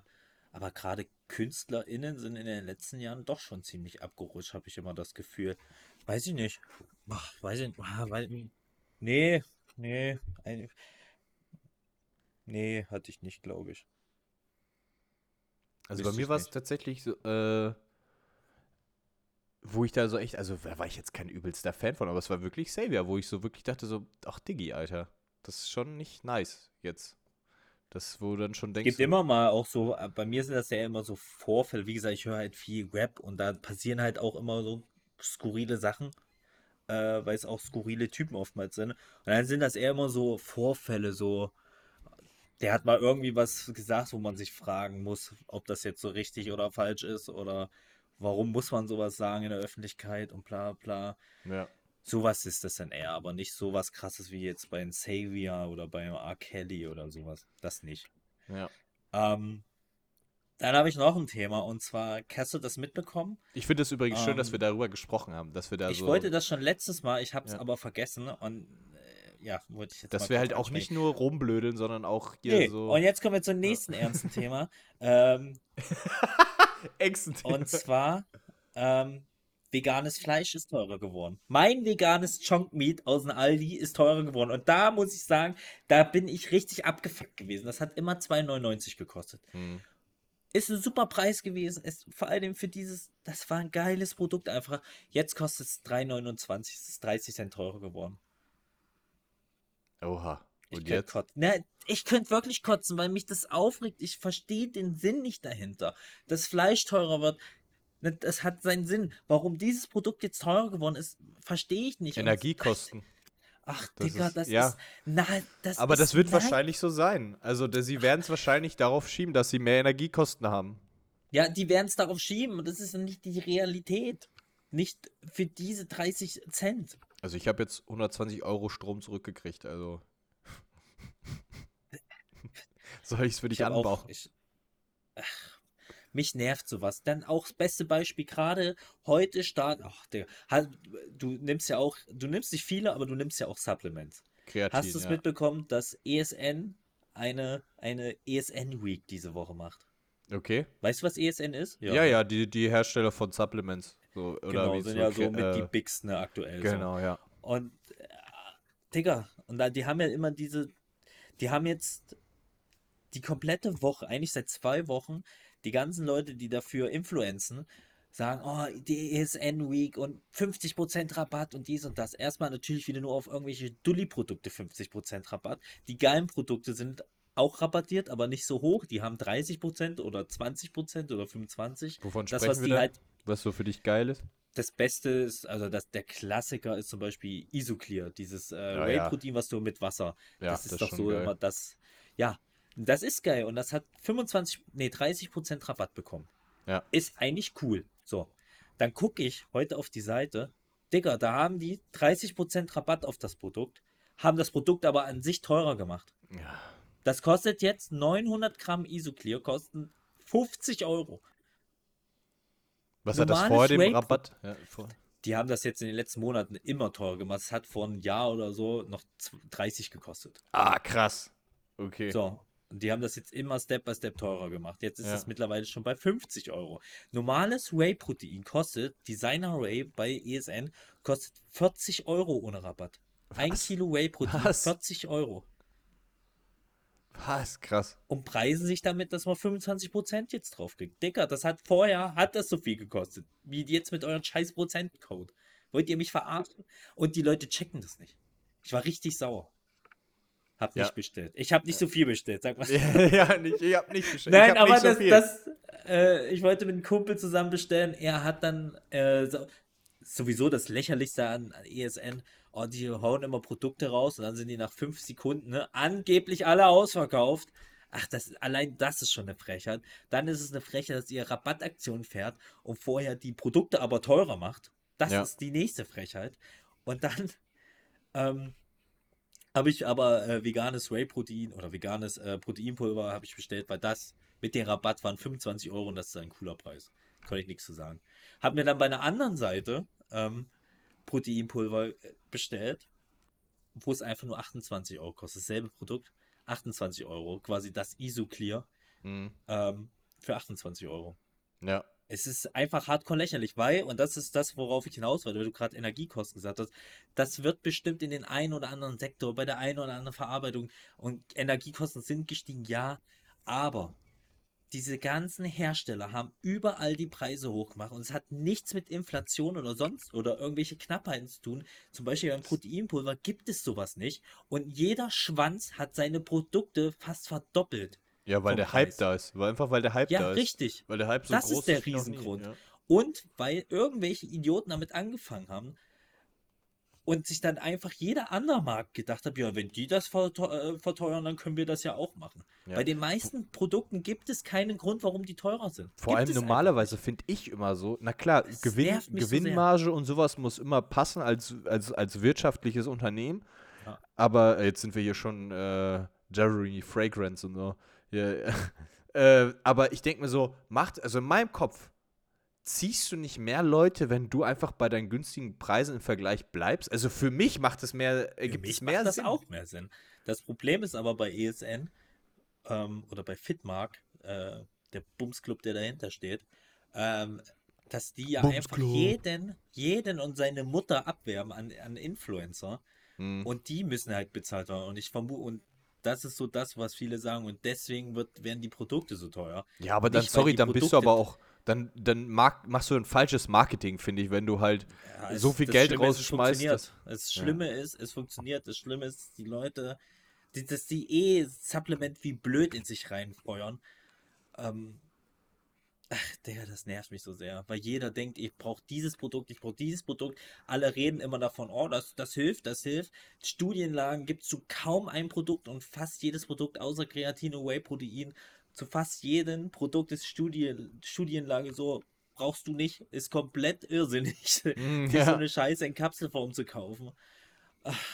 aber gerade KünstlerInnen sind in den letzten Jahren doch schon ziemlich abgerutscht, habe ich immer das Gefühl. Weiß ich nicht. Ach, weiß ich nicht. Ah, weiß, nee, nee. Ein, nee, hatte ich nicht, glaube ich. Also Wüsste bei mir war es tatsächlich so, äh, wo ich da so echt, also da war ich jetzt kein übelster Fan von, aber es war wirklich Savior, wo ich so wirklich dachte so, ach Diggi, Alter, das ist schon nicht nice jetzt. Das, wo du dann schon denkst, gibt so, immer mal auch so, äh, bei mir sind das ja immer so Vorfälle. Wie gesagt, ich höre halt viel Rap und da passieren halt auch immer so skurrile Sachen, äh, weil es auch skurrile Typen oftmals sind. Und dann sind das eher immer so Vorfälle, so. Der hat mal irgendwie was gesagt, wo man sich fragen muss, ob das jetzt so richtig oder falsch ist oder warum muss man sowas sagen in der Öffentlichkeit und bla bla. ja. Sowas ist das dann eher, aber nicht sowas krasses wie jetzt bei Savior oder bei R. Kelly oder sowas. Das nicht. Ja. Ähm, dann habe ich noch ein Thema und zwar, hast du das mitbekommen? Ich finde es übrigens schön, dass wir Ähm, darüber gesprochen haben, dass wir da ich so, wollte das schon letztes Mal, ich habe es Ja. aber vergessen und äh, ja, wollte ich jetzt dass mal wir halt auch nicht nur rumblödeln, sondern auch hier Nee, so und jetzt kommen wir zum nächsten ernsten Thema. Ähm, Ängsten. und zwar, ähm, veganes Fleisch ist teurer geworden. Mein veganes Chunk Meat aus dem Aldi ist teurer geworden. Und da muss ich sagen, da bin ich richtig abgefuckt gewesen. Das hat immer 2,99 gekostet. Hm. Ist ein super Preis gewesen. Ist vor allem für dieses, das war ein geiles Produkt einfach. Jetzt kostet es 3,29. Es ist 30 Cent teurer geworden. Oha. Ich Und könnte jetzt? kotzen. Ne, ich könnte wirklich kotzen, weil mich das aufregt. Ich verstehe den Sinn nicht dahinter. Das Fleisch teurer wird. Das hat seinen Sinn. Warum dieses Produkt jetzt teurer geworden ist, verstehe ich nicht. Und- Energiekosten. Ach, Das Digga, ist- das ja. ist. Na, das Aber ist das wird nein. wahrscheinlich so sein. Also, sie werden es wahrscheinlich darauf schieben, dass sie mehr Energiekosten haben. Ja, die werden es darauf schieben und das ist ja nicht die Realität. Nicht für diese 30 Cent. Also, ich habe jetzt 120 Euro Strom zurückgekriegt. Also. Soll ich es für dich anbauen? Mich nervt sowas. Dann auch das beste Beispiel gerade heute start. Ach, Digga, halt, du nimmst ja auch, du nimmst nicht viele, aber du nimmst ja auch Supplements. Kreatin, Hast du es ja. mitbekommen, dass ESN eine, eine ESN Week diese Woche macht? Okay. Weißt du, was ESN ist? Ja, ja, die, die Hersteller von Supplements. So, Genau, sind so, ja so Kre- mit die äh, Bigsten ne, aktuell. So. Genau, ja. Und, äh, Digga, und da, die haben ja immer diese, die haben jetzt die komplette Woche, eigentlich seit zwei Wochen, die ganzen Leute, die dafür influenzen, sagen, oh, die ESN Week und 50% Rabatt und dies und das. Erstmal natürlich wieder nur auf irgendwelche Dulli-Produkte 50% Rabatt. Die geilen Produkte sind auch rabattiert, aber nicht so hoch. Die haben 30% oder 20% oder 25%. Wovon Das, sprechen was wir halt Was so für dich geil ist? das Beste ist, also das, der Klassiker ist zum Beispiel Isoclear, dieses äh, Ja, ja. Whey-Protein, was du mit Wasser. Ja, das ist das doch so geil. immer das. Ja, das ist geil und das hat 25, nee, 30% Rabatt bekommen. Ja. Ist eigentlich cool. So, dann gucke ich heute auf die Seite. Digga, da haben die 30% Rabatt auf das Produkt, haben das Produkt aber an sich teurer gemacht. Ja. Das kostet jetzt 900 Gramm Isoclear, kosten 50 Euro. Was hat das vor dem Whey-Pro- Rabatt? Ja, vor. Die haben das jetzt in den letzten Monaten immer teurer gemacht. Es hat vor einem Jahr oder so noch zw- 30 gekostet. Ah, krass. Okay. So. Und die haben das jetzt immer Step by Step teurer gemacht. Jetzt ist Ja. es mittlerweile schon bei 50 Euro. Normales Whey-Protein kostet, Designer Whey bei ESN, kostet 40 Euro ohne Rabatt. Ein Was? Kilo Whey-Protein, Was? 40 Euro. Was? Krass. Und preisen sich damit, dass man 25% jetzt draufkriegt. Dicker, das hat vorher, hat das so viel gekostet. Wie jetzt mit euren scheiß Prozentcode. Wollt ihr mich verarschen? Und die Leute checken das nicht. Ich war richtig sauer. Hab Ja. nicht bestellt. Ich habe nicht so viel bestellt, sag mal. ja, nicht, ich hab nicht bestellt. Nein, aber nicht so das, das äh, ich wollte mit einem Kumpel zusammen bestellen. Er hat dann äh, so, sowieso das Lächerlichste an, an ESN. Oh, die hauen immer Produkte raus und dann sind die nach fünf Sekunden ne, angeblich alle ausverkauft. Ach, das, allein das ist schon eine Frechheit. Dann ist es eine Frechheit, dass ihr Rabattaktion fährt und vorher die Produkte aber teurer macht. Das Ja. ist die nächste Frechheit. Und dann ähm, habe ich aber äh, veganes Whey-Protein oder veganes äh, Proteinpulver habe ich bestellt, weil das mit dem Rabatt waren 25 Euro und das ist ein cooler Preis. Kann ich nichts zu sagen. Habe mir dann bei einer anderen Seite ähm, Proteinpulver äh, bestellt, wo es einfach nur 28 Euro kostet. Dasselbe Produkt, 28 Euro. Quasi das Isoclear Mhm. ähm, für 28 Euro. Ja. Es ist einfach hardcore lächerlich, weil, und das ist das, worauf ich hinaus wollte, weil du gerade Energiekosten gesagt hast, das wird bestimmt in den einen oder anderen Sektor, bei der einen oder anderen Verarbeitung und Energiekosten sind gestiegen, ja, aber diese ganzen Hersteller haben überall die Preise hochgemacht und es hat nichts mit Inflation oder sonst oder irgendwelche Knappheiten zu tun. Zum Beispiel beim Proteinpulver gibt es sowas nicht und jeder Schwanz hat seine Produkte fast verdoppelt. Ja, weil der Hype Preis. da ist. Weil einfach weil der Hype Ja, da ist. richtig. Weil der Hype so Das groß ist der wie noch nie. Riesengrund. Ja. Und weil irgendwelche Idioten damit angefangen haben und sich dann einfach jeder andere Markt gedacht hat, ja, wenn die das äh, verteuern, dann können wir das ja auch machen. Ja. Bei den meisten Produkten gibt es keinen Grund, warum die teurer sind. Vor Gibt allem normalerweise finde ich immer so, na klar, Das Gewinn, mich so. Gewinnmarge und sowas muss immer passen als, als, als wirtschaftliches Unternehmen. Ja. Aber äh, jetzt sind wir hier schon äh, Jeremy Fragrance und so. Ja, äh, aber ich denke mir so, macht, also in meinem Kopf, ziehst du nicht mehr Leute, wenn du einfach bei deinen günstigen Preisen im Vergleich bleibst? Also für mich macht es mehr, ergibt mich es mehr macht das Sinn. auch mehr Sinn. Das Problem ist aber bei ESN ähm, oder bei Fitmark, äh, der Bumsclub, der dahinter steht, ähm, dass die ja einfach jeden, jeden und seine Mutter abwerben an, an Influencer Hm. und die müssen halt bezahlt werden. Und ich vermute, und das ist so das, was viele sagen, und deswegen wird, werden die Produkte so teuer. Ja, aber dann, Nicht, sorry, dann bist du Produkte- aber auch, dann, dann mag, machst du ein falsches Marketing, finde ich, wenn du halt Ja, so es- viel Geld Schlimme ist, rausschmeißt. dass- Das Ja. Schlimme ist, es funktioniert. Das Schlimme ist, die Leute, die, dass die eh Supplement wie blöd in sich reinfeuern. Ähm, Ach, Digga, das nervt mich so sehr, weil jeder denkt, ich brauche dieses Produkt, ich brauche dieses Produkt. Alle reden immer davon, oh, das, das hilft, das hilft. Studienlagen gibt es zu kaum einem Produkt und fast jedes Produkt außer Kreatin und Whey-Protein, zu fast jedem Produkt ist Studie, Studienlage so, brauchst du nicht, ist komplett irrsinnig, Mm, dir so ja. eine Scheiße in Kapselform zu kaufen.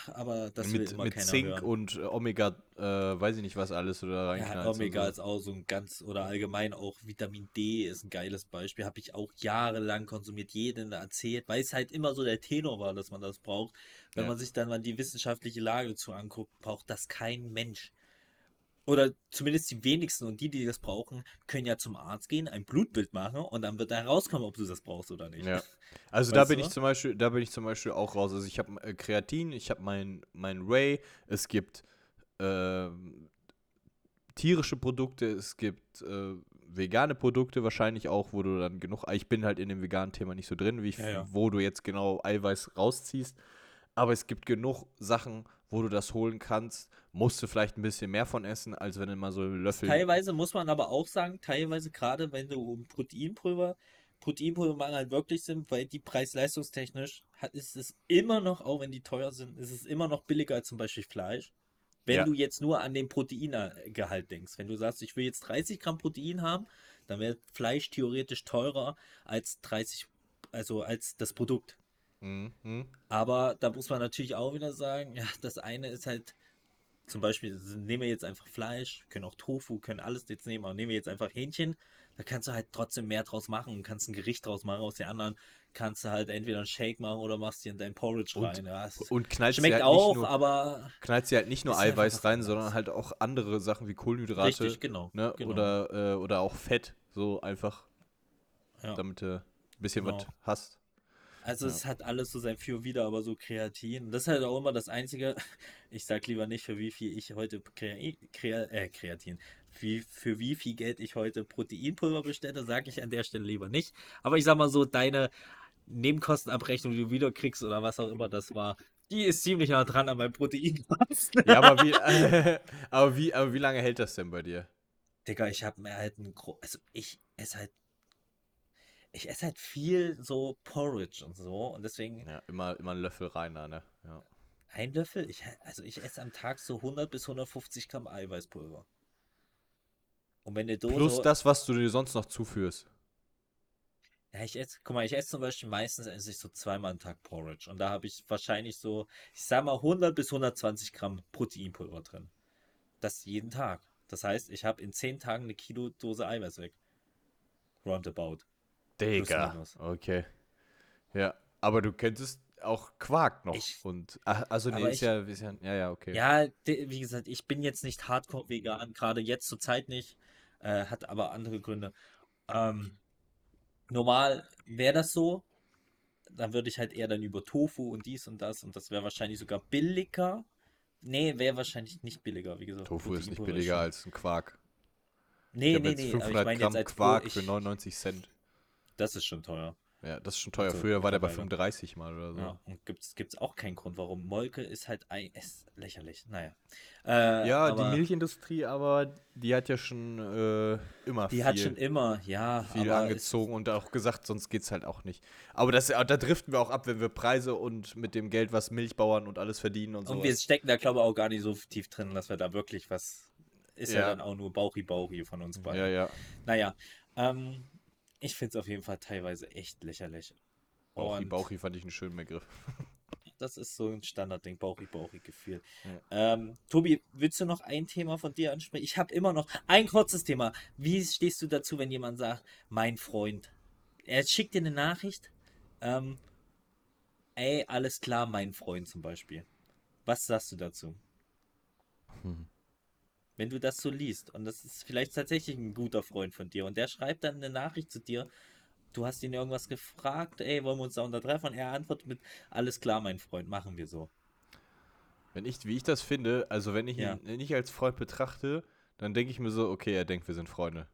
Aber das will mit immer mit Zink hören. und äh, Omega, äh, weiß ich nicht, was alles du da Ja, Omega so. ist auch so ein ganz, oder allgemein auch Vitamin D ist ein geiles Beispiel. Habe ich auch jahrelang konsumiert, jedem erzählt, weil es halt immer so der Tenor war, dass man das braucht. Wenn Ja. man sich dann mal die wissenschaftliche Lage zu anguckt, braucht das kein Mensch. Oder zumindest die wenigsten und die, die das brauchen, können ja zum Arzt gehen, ein Blutbild machen und dann wird da herauskommen, ob du das brauchst oder nicht. Ja. Also da bin du? ich zum Beispiel, da bin ich zum Beispiel auch raus. Also ich habe äh, Kreatin, ich habe mein, mein Whey, es gibt ähm, tierische Produkte, es gibt äh, vegane Produkte wahrscheinlich auch, wo du dann genug. Ich bin halt in dem veganen Thema nicht so drin, wie ich, Ja, ja. wo du jetzt genau Eiweiß rausziehst. Aber es gibt genug Sachen, wo du das holen kannst. Musst du vielleicht ein bisschen mehr von essen, als wenn du mal so Löffel. Teilweise muss man aber auch sagen, teilweise gerade wenn du um Proteinpulver, Proteinpulver machen halt wirklich sind, weil die preis-leistungstechnisch hat, ist es immer noch, auch wenn die teuer sind, ist es immer noch billiger als zum Beispiel Fleisch. Wenn Ja. du jetzt nur an den Proteingehalt denkst. Wenn du sagst, ich will jetzt 30 Gramm Protein haben, dann wäre Fleisch theoretisch teurer als 30, also als das Produkt. Mhm. Aber da muss man natürlich auch wieder sagen, ja, das eine ist halt, zum Beispiel, nehmen wir jetzt einfach Fleisch, können auch Tofu, können alles jetzt nehmen, aber nehmen wir jetzt einfach Hähnchen, da kannst du halt trotzdem mehr draus machen und kannst ein Gericht draus machen. Aus den anderen kannst du halt entweder einen Shake machen oder machst dir in dein Porridge Und- rein. Ja, es Und knallst schmeckt halt auch, nicht nur, aber knallst dir halt nicht nur einfach Eiweiß was rein, sondern halt auch andere Sachen wie Kohlenhydrate. richtig, genau. ne? genau. Oder, äh, oder auch Fett, so einfach, ja. damit du ein bisschen was Genau. hast. Also Ja. es hat alles so sein Für und Wider, aber so Kreatin. Das ist halt auch immer das Einzige. Ich sag lieber nicht, für wie viel ich heute Krea Krea äh, Kreatin, wie, für wie viel Geld ich heute Proteinpulver bestelle, sage ich an der Stelle lieber nicht. Aber ich sag mal so, deine Nebenkostenabrechnung, die du wieder kriegst oder was auch immer das war, die ist ziemlich nah dran an meinem Protein. Ja, aber wie, aber wie, aber wie lange hält das denn bei dir? Digga, ich habe mir halt ein gro also ich esse halt ich esse halt viel so Porridge und so und deswegen Ja, immer, immer einen Löffel rein ne? Ja. Ein Löffel? Ich, also ich esse am Tag so 100 bis 150 Gramm Eiweißpulver. Und wenn eine Dose. Plus das, was du dir sonst noch zuführst. Ja, ich esse, guck mal, ich esse zum Beispiel meistens esse ich so zweimal am Tag Porridge. Und da habe ich wahrscheinlich so, ich sag mal 100 bis 120 Gramm Proteinpulver drin. Das jeden Tag. Das heißt, ich habe in 10 Tagen eine Kilo Dose Eiweiß weg. Roundabout. Digga. Okay. Ja, aber du könntest auch Quark noch. Ich- und, ach, also, nee, ist ich- ja, ist ja, ja, ja, okay. Ja, wie gesagt, ich bin jetzt nicht hardcore vegan, gerade jetzt zur Zeit nicht, äh, hat aber andere Gründe. Ähm, normal wäre das so, dann würde ich halt eher dann über Tofu und dies und das und das wäre wahrscheinlich sogar billiger. Nee, wäre wahrscheinlich nicht billiger, wie gesagt. Tofu ist nicht billiger als ein Quark. Nee, ich nee, nee, aber ich 500 meine Gramm jetzt als Pro, Quark ich, für 99 Cent. Das ist schon teuer. Ja, das ist schon teuer. Also, Früher war der bei mittlerweile. 35 mal oder so. Ja, und gibt's, gibt's auch keinen Grund, warum. Molke ist halt ein, ist lächerlich. Naja. Äh, Ja, aber die Milchindustrie, aber die hat ja schon äh, immer die viel, hat schon immer, ja, viel es- angezogen und auch gesagt, sonst geht's halt auch nicht. Aber das, da driften wir auch ab, wenn wir Preise und mit dem Geld, was Milchbauern und alles verdienen und so. Und wir stecken da, glaube ich, auch gar nicht so tief drin, dass wir da wirklich was. Ist ja, Ja. dann auch nur Bauchi-Bauchi von uns beiden. Ja, ja. Naja, ähm, ich finde es auf jeden Fall teilweise echt lächerlich. Bauchi, Und Bauchi fand ich einen schönen Begriff. das ist so ein Standardding, Bauchi-Bauchi-Gefühl. Ja. Ähm, Tobi, willst du noch ein Thema von dir ansprechen? Ich habe immer noch ein kurzes Thema. Wie stehst du dazu, wenn jemand sagt, mein Freund? Er schickt dir eine Nachricht. Ähm, ey, alles klar, mein Freund zum Beispiel. Was sagst du dazu? Hm. Wenn du das so liest und das ist vielleicht tatsächlich ein guter Freund von dir und der schreibt dann eine Nachricht zu dir, du hast ihn irgendwas gefragt, ey, wollen wir uns da untertreffen? Und er antwortet mit, alles klar, mein Freund, machen wir so. Wenn ich, wie ich das finde, also wenn ich Ja. ihn nicht als Freund betrachte, dann denke ich mir so, okay, er denkt, wir sind Freunde.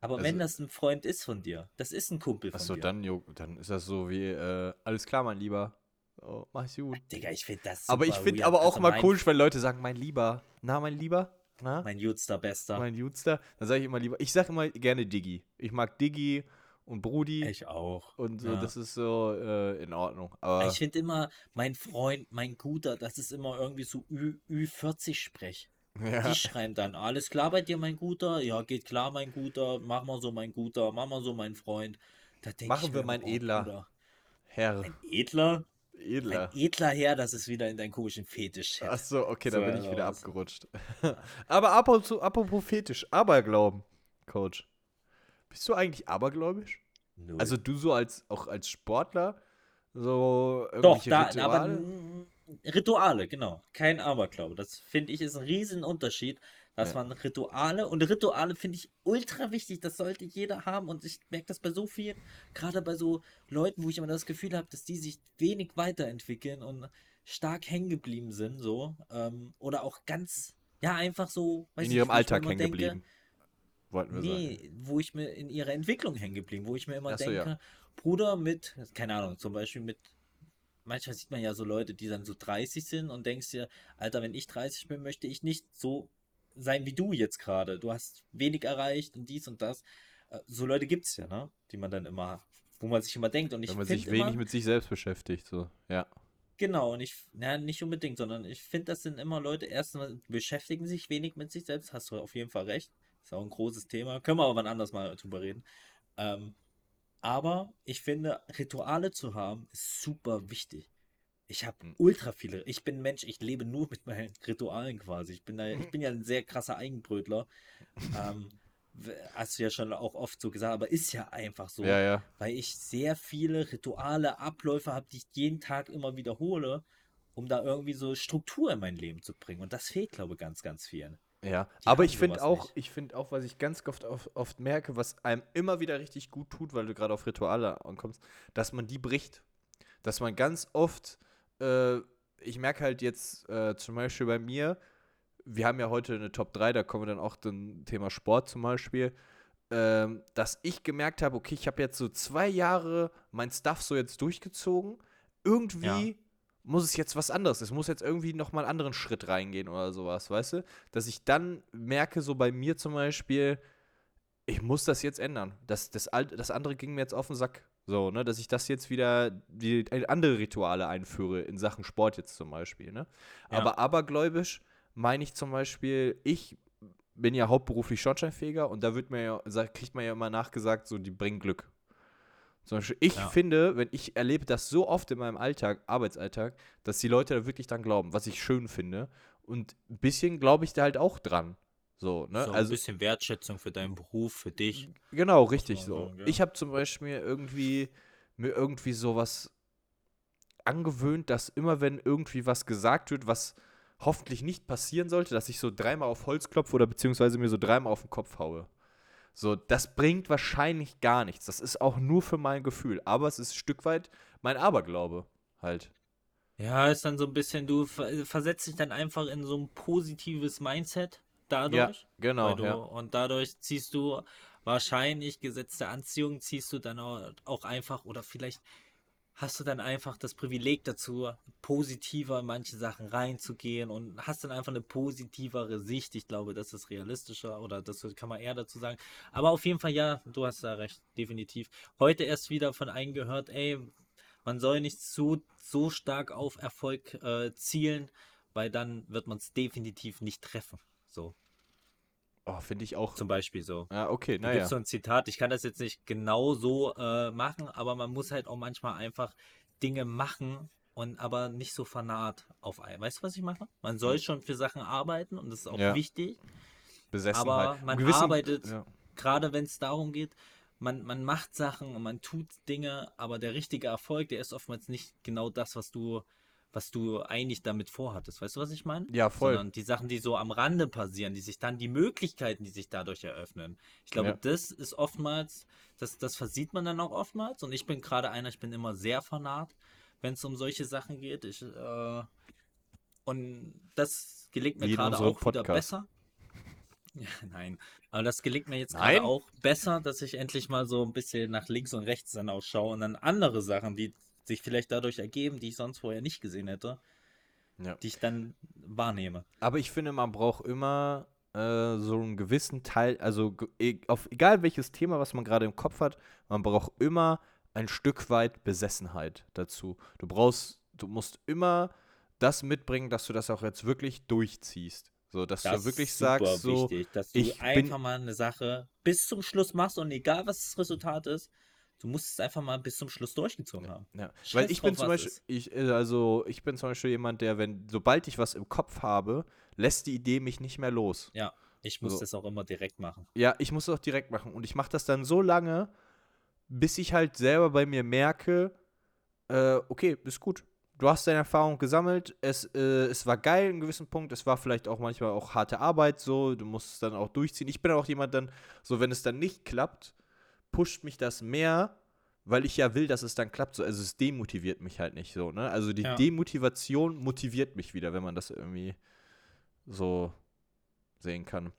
Aber Also- wenn das ein Freund ist von dir, das ist ein Kumpel von Achso, dir. dann, jo, dann ist das so wie, äh, alles klar, mein Lieber. Oh, mach's gut. Digga, ich finde das aber ich finde aber auch Also mal komisch, wenn Leute sagen, mein Lieber. Na, mein Lieber? Na? Mein Jutster Bester. Mein Jutster. Dann sage ich immer lieber, ich sage immer gerne Diggi. Ich mag Diggi und Brudi. ich auch. Und so, ja. das ist so äh, in Ordnung. Aber Ich finde immer, mein Freund, mein Guter, das ist immer irgendwie so Ü, Ü40-Sprech. ja, Die schreiben dann, alles klar bei dir, mein Guter? Ja, geht klar, mein Guter. Mach mal so, mein Guter. Mach mal so, mein Freund. Machen wir mein oh, Edler. Herr, Ein Edler? Edler. Ein Edler her, das ist wieder in deinen komischen Fetisch. Ach so, okay, da So, bin ich wieder raus. abgerutscht. Aber apropos, apropos Fetisch, Aberglauben, Coach. Bist du eigentlich abergläubisch? Null. Also du so als auch als Sportler so Doch, irgendwelche da, Rituale? aber Rituale, genau. Kein Aberglaube. Das finde ich ist ein Riesenunterschied, dass Ja. man Rituale und Rituale finde ich ultra wichtig. Das sollte jeder haben und ich merke das bei so vielen, gerade bei so Leuten, wo ich immer das Gefühl habe, dass die sich wenig weiterentwickeln und stark hängen geblieben sind, so ähm, oder auch ganz, ja einfach so, weiß in ich, ihrem Alltag hängen geblieben. Wollten wir sagen. Nee, wo ich mir in ihrer Entwicklung hängen geblieben, wo ich mir immer so, ja. denke, Bruder mit, keine Ahnung, zum Beispiel mit, manchmal sieht man ja so Leute, die dann so 30 sind und denkst dir, Alter, wenn ich 30 bin, möchte ich nicht so sein wie du jetzt gerade. Du hast wenig erreicht und dies und das. Äh, So Leute gibt es ja, ne? Die man dann immer, wo man sich immer denkt. Und ich Wenn man sich wenig immer, mit sich selbst beschäftigt, so. Ja. Genau, und ich, na, nicht unbedingt, sondern ich finde, das sind immer Leute, erstmal beschäftigen sich wenig mit sich selbst, hast du auf jeden Fall recht. Ist auch ein großes Thema. Können wir aber wann anders mal drüber reden. Ähm, aber ich finde, Rituale zu haben, ist super wichtig. Ich habe Hm. ultra viele. Ich bin Mensch, ich lebe nur mit meinen Ritualen quasi. Ich bin, da, ich bin ja ein sehr krasser Eigenbrötler. Ähm, hast du ja schon auch oft so gesagt, aber ist ja einfach so Ja, ja. weil ich sehr viele Rituale, Abläufe habe, die ich jeden Tag immer wiederhole, um da irgendwie so Struktur in mein Leben zu bringen. Und das fehlt, glaube ich, ganz, ganz vielen. Ja, Die aber ich finde auch, nicht. ich finde auch, was ich ganz oft, oft, oft merke, was einem immer wieder richtig gut tut, weil du gerade auf Rituale ankommst, dass man die bricht. Dass man ganz oft, äh, ich merke halt jetzt äh, zum Beispiel bei mir, wir haben ja heute eine Top 3, da kommen wir dann auch zum Thema Sport zum Beispiel, ähm, dass ich gemerkt habe, okay, ich habe jetzt so zwei Jahre mein Stuff so jetzt durchgezogen. Irgendwie Ja. muss es jetzt was anderes. Es muss jetzt irgendwie nochmal einen anderen Schritt reingehen oder sowas, weißt du? Dass ich dann merke, so bei mir zum Beispiel, ich muss das jetzt ändern. Das, das, Alt- das andere ging mir jetzt auf den Sack. So, ne, dass ich das jetzt wieder, die andere Rituale einführe in Sachen Sport jetzt zum Beispiel, ne? Ja. Aber abergläubisch meine ich zum Beispiel, ich bin ja hauptberuflich Schornsteinfeger und da wird mir ja, kriegt man ja immer nachgesagt, so die bringen Glück. Zum Beispiel, ich Ja. finde, wenn ich erlebe das so oft in meinem Alltag, Arbeitsalltag, dass die Leute da wirklich dran glauben, was ich schön finde. Und ein bisschen glaube ich da halt auch dran. So, ne? So ein also, bisschen Wertschätzung für deinen Beruf, für dich. Genau, richtig so. sagen, ja. Ich habe zum Beispiel irgendwie mir irgendwie sowas angewöhnt, dass immer wenn irgendwie was gesagt wird, was hoffentlich nicht passieren sollte, dass ich so dreimal auf Holz klopfe oder beziehungsweise mir so dreimal auf den Kopf haue. So, das bringt wahrscheinlich gar nichts. Das ist auch nur für mein Gefühl. Aber es ist ein Stück weit mein Aberglaube halt. Ja, ist dann so ein bisschen, du ver versetzt dich dann einfach in so ein positives Mindset dadurch. genau, Weil du, ja. Und dadurch ziehst du wahrscheinlich Gesetz der Anziehung, ziehst du dann auch, auch einfach, oder vielleicht hast du dann einfach das Privileg dazu, positiver in manche Sachen reinzugehen und hast dann einfach eine positivere Sicht. Ich glaube, das ist realistischer oder das kann man eher dazu sagen. Aber auf jeden Fall, ja, du hast da recht, definitiv. Heute erst wieder von einem gehört, ey, man soll nicht zu, so stark auf Erfolg äh, zielen, weil dann wird man es definitiv nicht treffen. So, Oh, finde ich auch. zum Beispiel so. Ja, okay, Da naja. gibt so ein Zitat, ich kann das jetzt nicht genau so äh, machen, aber man muss halt auch manchmal einfach Dinge machen und aber nicht so fanat auf ein. Weißt du, was ich mache? Man soll schon für Sachen arbeiten und das ist auch Ja. wichtig, Besessenheit. aber Im man gewissen- arbeitet- Ja. gerade wenn es darum geht, man, man macht Sachen und man tut Dinge, aber der richtige Erfolg, der ist oftmals nicht genau das, was du, was du eigentlich damit vorhattest. Weißt du, was ich meine? Ja, voll. Sondern die Sachen, die so am Rande passieren, die sich dann, die Möglichkeiten, die sich dadurch eröffnen. Ich glaube, Ja. das ist oftmals, das, das versieht man dann auch oftmals. Und ich bin gerade einer, ich bin immer sehr fanat, wenn es um solche Sachen geht. Ich, äh, und das gelingt mir gerade auch wieder Podcast. besser. Ja, nein. Aber das gelingt mir jetzt gerade auch besser, dass ich endlich mal so ein bisschen nach links und rechts dann ausschaue und dann andere Sachen, die sich vielleicht dadurch ergeben, die ich sonst vorher nicht gesehen hätte, Ja. die ich dann wahrnehme. Aber ich finde, man braucht immer äh, so einen gewissen Teil, also e- auf egal welches Thema, was man gerade im Kopf hat, man braucht immer ein Stück weit Besessenheit dazu. Du brauchst, du musst immer das mitbringen, dass du das auch jetzt wirklich durchziehst. So, dass Das du wirklich sagst, so, wichtig, dass du ich bin- einfach mal eine Sache bis zum Schluss machst und egal was das Resultat ist, du musst es einfach mal bis zum Schluss durchgezogen haben. Ja, weil ich bin zum Beispiel, ich, äh, also ich bin zum Beispiel jemand, der, wenn, sobald ich was im Kopf habe, lässt die Idee mich nicht mehr los. Ja, ich muss So. das auch immer direkt machen. Ja, ich muss es auch direkt machen. Und ich mache das dann so lange, bis ich halt selber bei mir merke, äh, okay, ist gut. Du hast deine Erfahrung gesammelt, es, äh, es war geil in gewissen Punkt, es war vielleicht auch manchmal auch harte Arbeit so, du musst es dann auch durchziehen. Ich bin auch jemand dann, so wenn es dann nicht klappt, pusht mich das mehr, weil ich ja will, dass es dann klappt. So, also es demotiviert mich halt nicht so, ne? Also die Ja. Demotivation motiviert mich wieder, wenn man das irgendwie so sehen kann.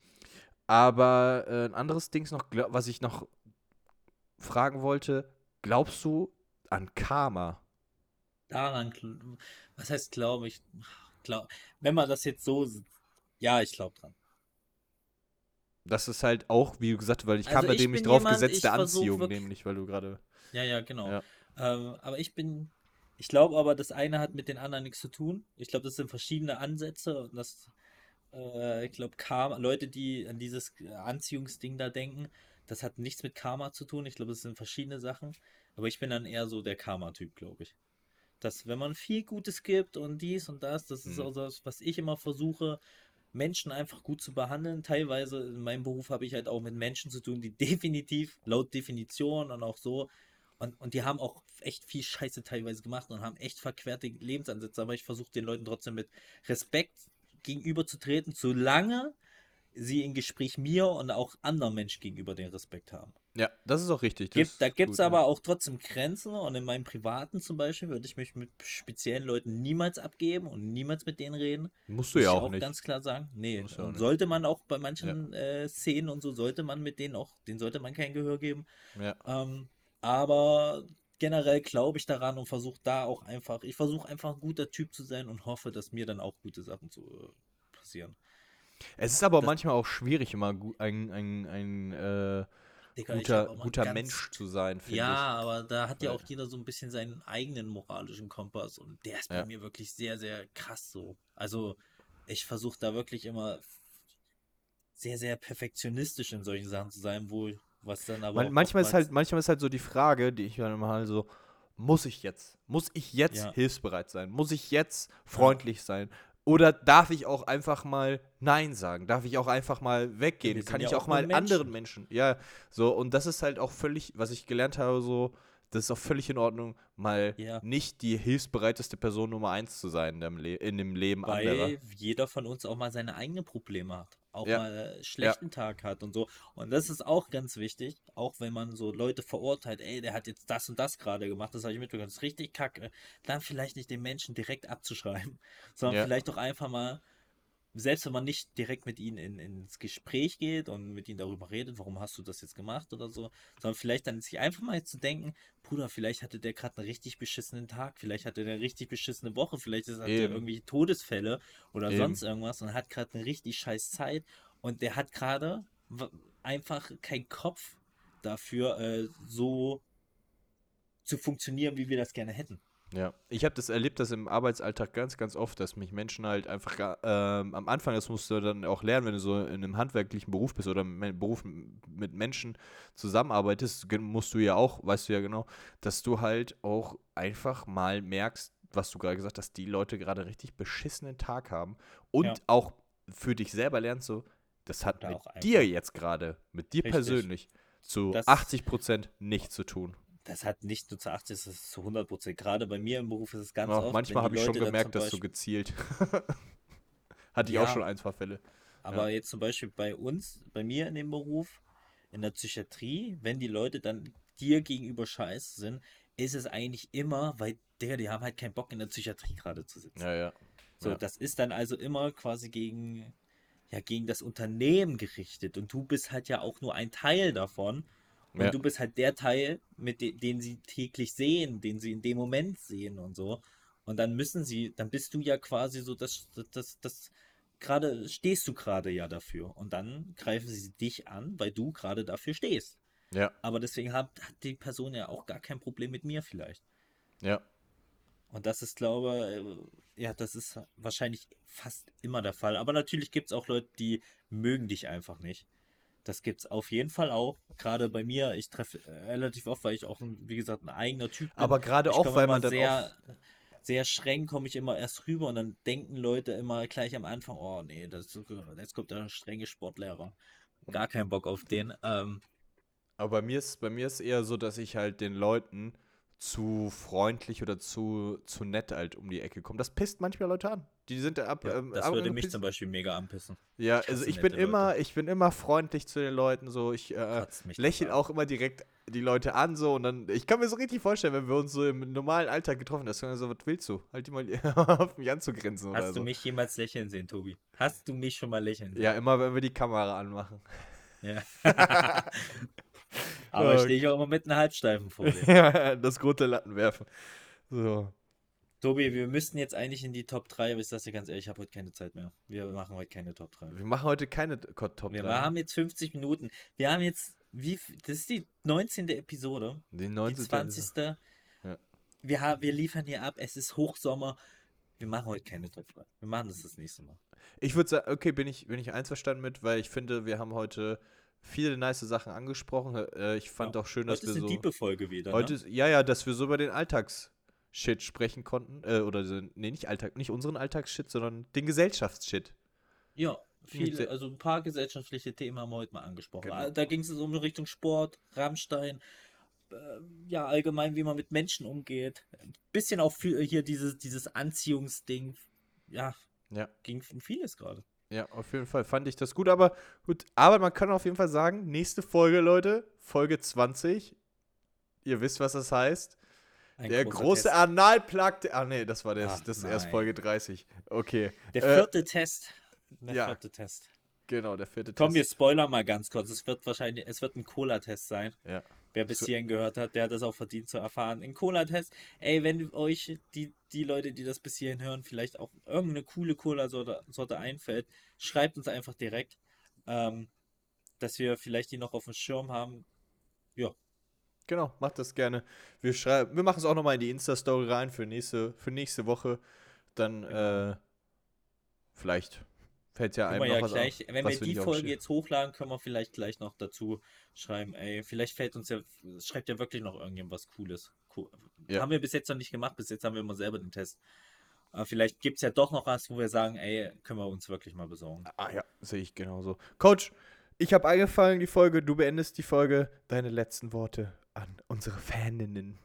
Aber äh, ein anderes Ding noch, glaub- was ich noch fragen wollte, glaubst du an Karma? Daran, was heißt glaube ich, glaub, wenn man das jetzt so, ja, ich glaube dran. Das ist halt auch, wie gesagt, weil ich kam Also bei ich dem nicht drauf, jemand, ich versuch Anziehung, wirklich- nämlich, weil du gerade. Ja, ja, genau. Ja. Ähm, aber ich bin, ich glaube aber, das eine hat mit den anderen nichts zu tun. Ich glaube, das sind verschiedene Ansätze und das, äh, ich glaube, Karma, Leute, die an dieses Anziehungsding da denken, das hat nichts mit Karma zu tun. Ich glaube, das sind verschiedene Sachen. Aber ich bin dann eher so der Karma-Typ, glaube ich. Dass, wenn man viel Gutes gibt und dies und das, das ist Mhm. auch das, was ich immer versuche, Menschen einfach gut zu behandeln. Teilweise in meinem Beruf habe ich halt auch mit Menschen zu tun, die definitiv, laut Definition und auch so, und, und die haben auch echt viel Scheiße teilweise gemacht und haben echt verquerte Lebensansätze, aber ich versuche den Leuten trotzdem mit Respekt gegenüberzutreten, solange sie im Gespräch mir und auch anderen Menschen gegenüber den Respekt haben. Ja, das ist auch richtig. Gibt, da gibt es aber ja. auch trotzdem Grenzen und in meinem Privaten zum Beispiel würde ich mich mit speziellen Leuten niemals abgeben und niemals mit denen reden. Musst du ja ich auch nicht. ganz klar sagen. Nee, ja auch und sollte man auch bei manchen äh, Szenen und so, sollte man mit denen auch, denen sollte man kein Gehör geben. Ja. Ähm, aber generell glaube ich daran und versuche da auch einfach, ich versuche einfach ein guter Typ zu sein und hoffe, dass mir dann auch gute Sachen zu äh, passieren. Es ist aber Das- manchmal auch schwierig, immer ein, ein, ein äh, Digga, ich guter, guter ganz- Mensch zu sein, finde Ja, aber da hat ja auch jeder so ein bisschen seinen eigenen moralischen Kompass und der ist bei Ja. mir wirklich sehr, sehr krass so. Also ich versuche da wirklich immer sehr, sehr perfektionistisch in solchen Sachen zu sein, wo was dann aber Man, manchmal, ist halt, manchmal ist halt so die Frage, die ich dann mal so, muss ich jetzt? Muss ich jetzt Ja. hilfsbereit sein? Muss ich jetzt freundlich sein? Oder darf ich auch einfach mal Nein sagen? Darf ich auch einfach mal weggehen? sind Kann ja ich auch auch mal anderen Menschen? Ja, so, und das ist halt auch völlig, was ich gelernt habe, so, das ist auch völlig in Ordnung, mal Ja. nicht die hilfsbereiteste Person Nummer eins zu sein in dem, Le in dem Leben anderer. weil jeder von uns auch mal seine eigenen Probleme hat. Auch Ja. mal einen schlechten Tag hat und so. Und das ist auch ganz wichtig, auch wenn man so Leute verurteilt, ey, der hat jetzt das und das gerade gemacht, das habe ich mitbekommen, das ist richtig kacke. Dann vielleicht nicht den Menschen direkt abzuschreiben, sondern Ja. vielleicht auch einfach mal, selbst wenn man nicht direkt mit ihnen in, ins Gespräch geht und mit ihnen darüber redet, warum hast du das jetzt gemacht oder so, sondern vielleicht dann sich einfach mal zu denken, Bruder, vielleicht hatte der gerade einen richtig beschissenen Tag, vielleicht hatte der eine richtig beschissene Woche, vielleicht ist- hat Eben. irgendwie Todesfälle oder Eben. sonst irgendwas und hat gerade eine richtig scheiß Zeit und der hat gerade einfach keinen Kopf dafür, äh, so zu funktionieren, wie wir das gerne hätten. Ja, ich habe das erlebt, das im Arbeitsalltag ganz, ganz oft, dass mich Menschen halt einfach ähm, am Anfang, das musst du dann auch lernen, wenn du so in einem handwerklichen Beruf bist oder im Me- Beruf mit Menschen zusammenarbeitest, musst du ja auch, weißt du ja genau, dass du halt auch einfach mal merkst, was du gerade gesagt hast, die Leute gerade richtig beschissenen Tag haben und Ja. auch für dich selber lernst so, das hat Oder mit dir jetzt gerade, mit dir Richtig. persönlich zu Das- 80% nichts zu tun. Das hat nicht nur zu 80, das ist zu 100 Prozent. Gerade bei mir im Beruf ist es ganz Ja, oft. manchmal habe ich schon gemerkt, dass du gezielt. Hatte ich auch Ja. schon ein, zwei Fälle. Aber jetzt zum Beispiel bei uns, bei mir in dem Beruf, in der Psychiatrie, wenn die Leute dann dir gegenüber scheiße sind, ist es eigentlich immer, weil, Digga, die haben halt keinen Bock in der Psychiatrie gerade zu sitzen. Ja, ja. So, ja. das ist dann also immer quasi gegen, ja, gegen das Unternehmen gerichtet. Und du bist halt ja auch nur ein Teil davon. Und Ja. du bist halt der Teil, mit de den sie täglich sehen, den sie in dem Moment sehen und so. Und dann müssen sie, dann bist du ja quasi so das, das, das, das gerade stehst du gerade ja dafür. Und dann greifen sie dich an, weil du gerade dafür stehst. Ja, Aber deswegen hat, hat die Person ja auch gar kein Problem mit mir vielleicht. ja. Und das ist, glaube ich, ja, das ist wahrscheinlich fast immer der Fall. Aber natürlich gibt es auch Leute, die mögen dich einfach nicht. Das gibt es auf jeden Fall auch. Gerade bei mir, ich treffe äh, relativ oft, weil ich auch, wie gesagt, ein eigener Typ bin. Aber gerade Ich auch, weil man dann sehr, sehr streng komme ich immer erst rüber und dann denken Leute immer gleich am Anfang, oh nee, das, jetzt kommt der strenge Sportlehrer. Gar keinen Bock auf den. Ähm, Aber bei mir ist bei mir ist eher so, dass ich halt den Leuten zu freundlich oder zu, zu nett halt um die Ecke komme. Das pisst manchmal Leute an. Die sind ab. ja, ähm, das ab- würde mich zum Beispiel mega anpissen. Ja, Ich also ich bin immer, Leute. ich bin immer freundlich zu den Leuten. So, ich äh, lächle auch immer direkt die Leute an so und dann. Ich kann mir so richtig vorstellen, wenn wir uns so im normalen Alltag getroffen haben, so, was willst du? Halt die mal auf mich anzugrinsen oder Hast so. du mich jemals lächeln sehen, Tobi? Hast du mich schon mal lächeln sehen? ja, immer wenn wir die Kamera anmachen. Ja. Aber Ja. stehe ich auch immer mit einem Halbsteifen vor dir. ja, das rote Latten werfen. So. Tobi, wir müssten jetzt eigentlich in die Top 3, aber ich sag's dir ganz ehrlich, ich habe heute keine Zeit mehr. Wir machen heute keine Top 3. Wir machen heute keine Top Wir 3. haben jetzt 50 Minuten. Wir haben jetzt, wie, das ist die 19. Episode. Die 19. 20. Ja. Wir, haben, wir liefern hier ab, es ist Hochsommer. Wir machen heute keine Top 3. Wir machen das das nächste Mal. Ich würde sagen, okay, bin ich, bin ich einverstanden mit, weil ich finde, wir haben heute viele nice Sachen angesprochen. Äh, ich fand Ja. auch schön, dass Heute wir ist eine so. Folge wieder. Heute ne? ist, ja, ja, dass wir so über den Alltagsshit sprechen konnten. Äh, oder nee, nicht Alltag, nicht unseren Alltagsshit, sondern den Gesellschaftsshit. Ja, viele, also ein paar gesellschaftliche Themen haben wir heute mal angesprochen. Genau. Da ging es um Richtung Sport, Rammstein, äh, ja, allgemein, wie man mit Menschen umgeht. Ein bisschen auch für hier dieses, dieses Anziehungsding. Ja, Ja. ging um vieles gerade. Ja, auf jeden Fall fand ich das gut, aber gut, aber man kann auf jeden Fall sagen, nächste Folge, Leute, Folge 20. Ihr wisst, was das heißt. Ein der große Test. Analplug. der- Ah, nee, das war das. Ach, das ist erst. Folge 30. Okay. Der äh, vierte Test. Der ja. vierte Test. Genau, der vierte Komm, wir Test. spoilern mal ganz kurz. Es wird wahrscheinlich, es wird ein Cola-Test sein. Ja. Wer bis hierhin gehört hat, der hat das auch verdient zu erfahren. Ein Cola-Test. Ey, wenn euch die, die Leute, die das bis hierhin hören, vielleicht auch irgendeine coole Cola-Sorte Sorte einfällt, schreibt uns einfach direkt, ähm, dass wir vielleicht die noch auf dem Schirm haben. Ja, Genau, macht das gerne. Wir schreiben, wir machen es auch nochmal in die Insta-Story rein für nächste, für nächste Woche. Dann, Genau. äh, vielleicht fällt ja einem noch ja was gleich, auf, wenn was wir die Folge jetzt hochladen, können wir vielleicht gleich noch dazu schreiben, ey, vielleicht fällt uns ja, schreibt ja wirklich noch irgendjemand was Cooles. Cool. Ja. Haben wir bis jetzt noch nicht gemacht, bis jetzt haben wir immer selber den Test. Aber vielleicht gibt es ja doch noch was, wo wir sagen, ey, können wir uns wirklich mal besorgen. Ah ja, sehe ich genauso. Coach, ich habe angefangen die Folge, du beendest die Folge. Deine letzten Worte an unsere Faninnen.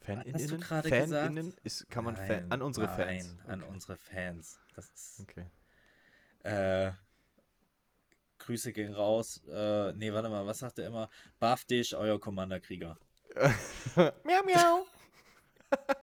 Faninnen? Hast du gerade Faninnen? gesagt? Ist, kann man Fan, Nein, an unsere Fans. Nein, an Okay. unsere Fans. Das ist, Okay. äh, Grüße gehen raus. Äh, nee, warte mal, was sagt er immer? Buff dich, euer Commander-Krieger. miau, miau.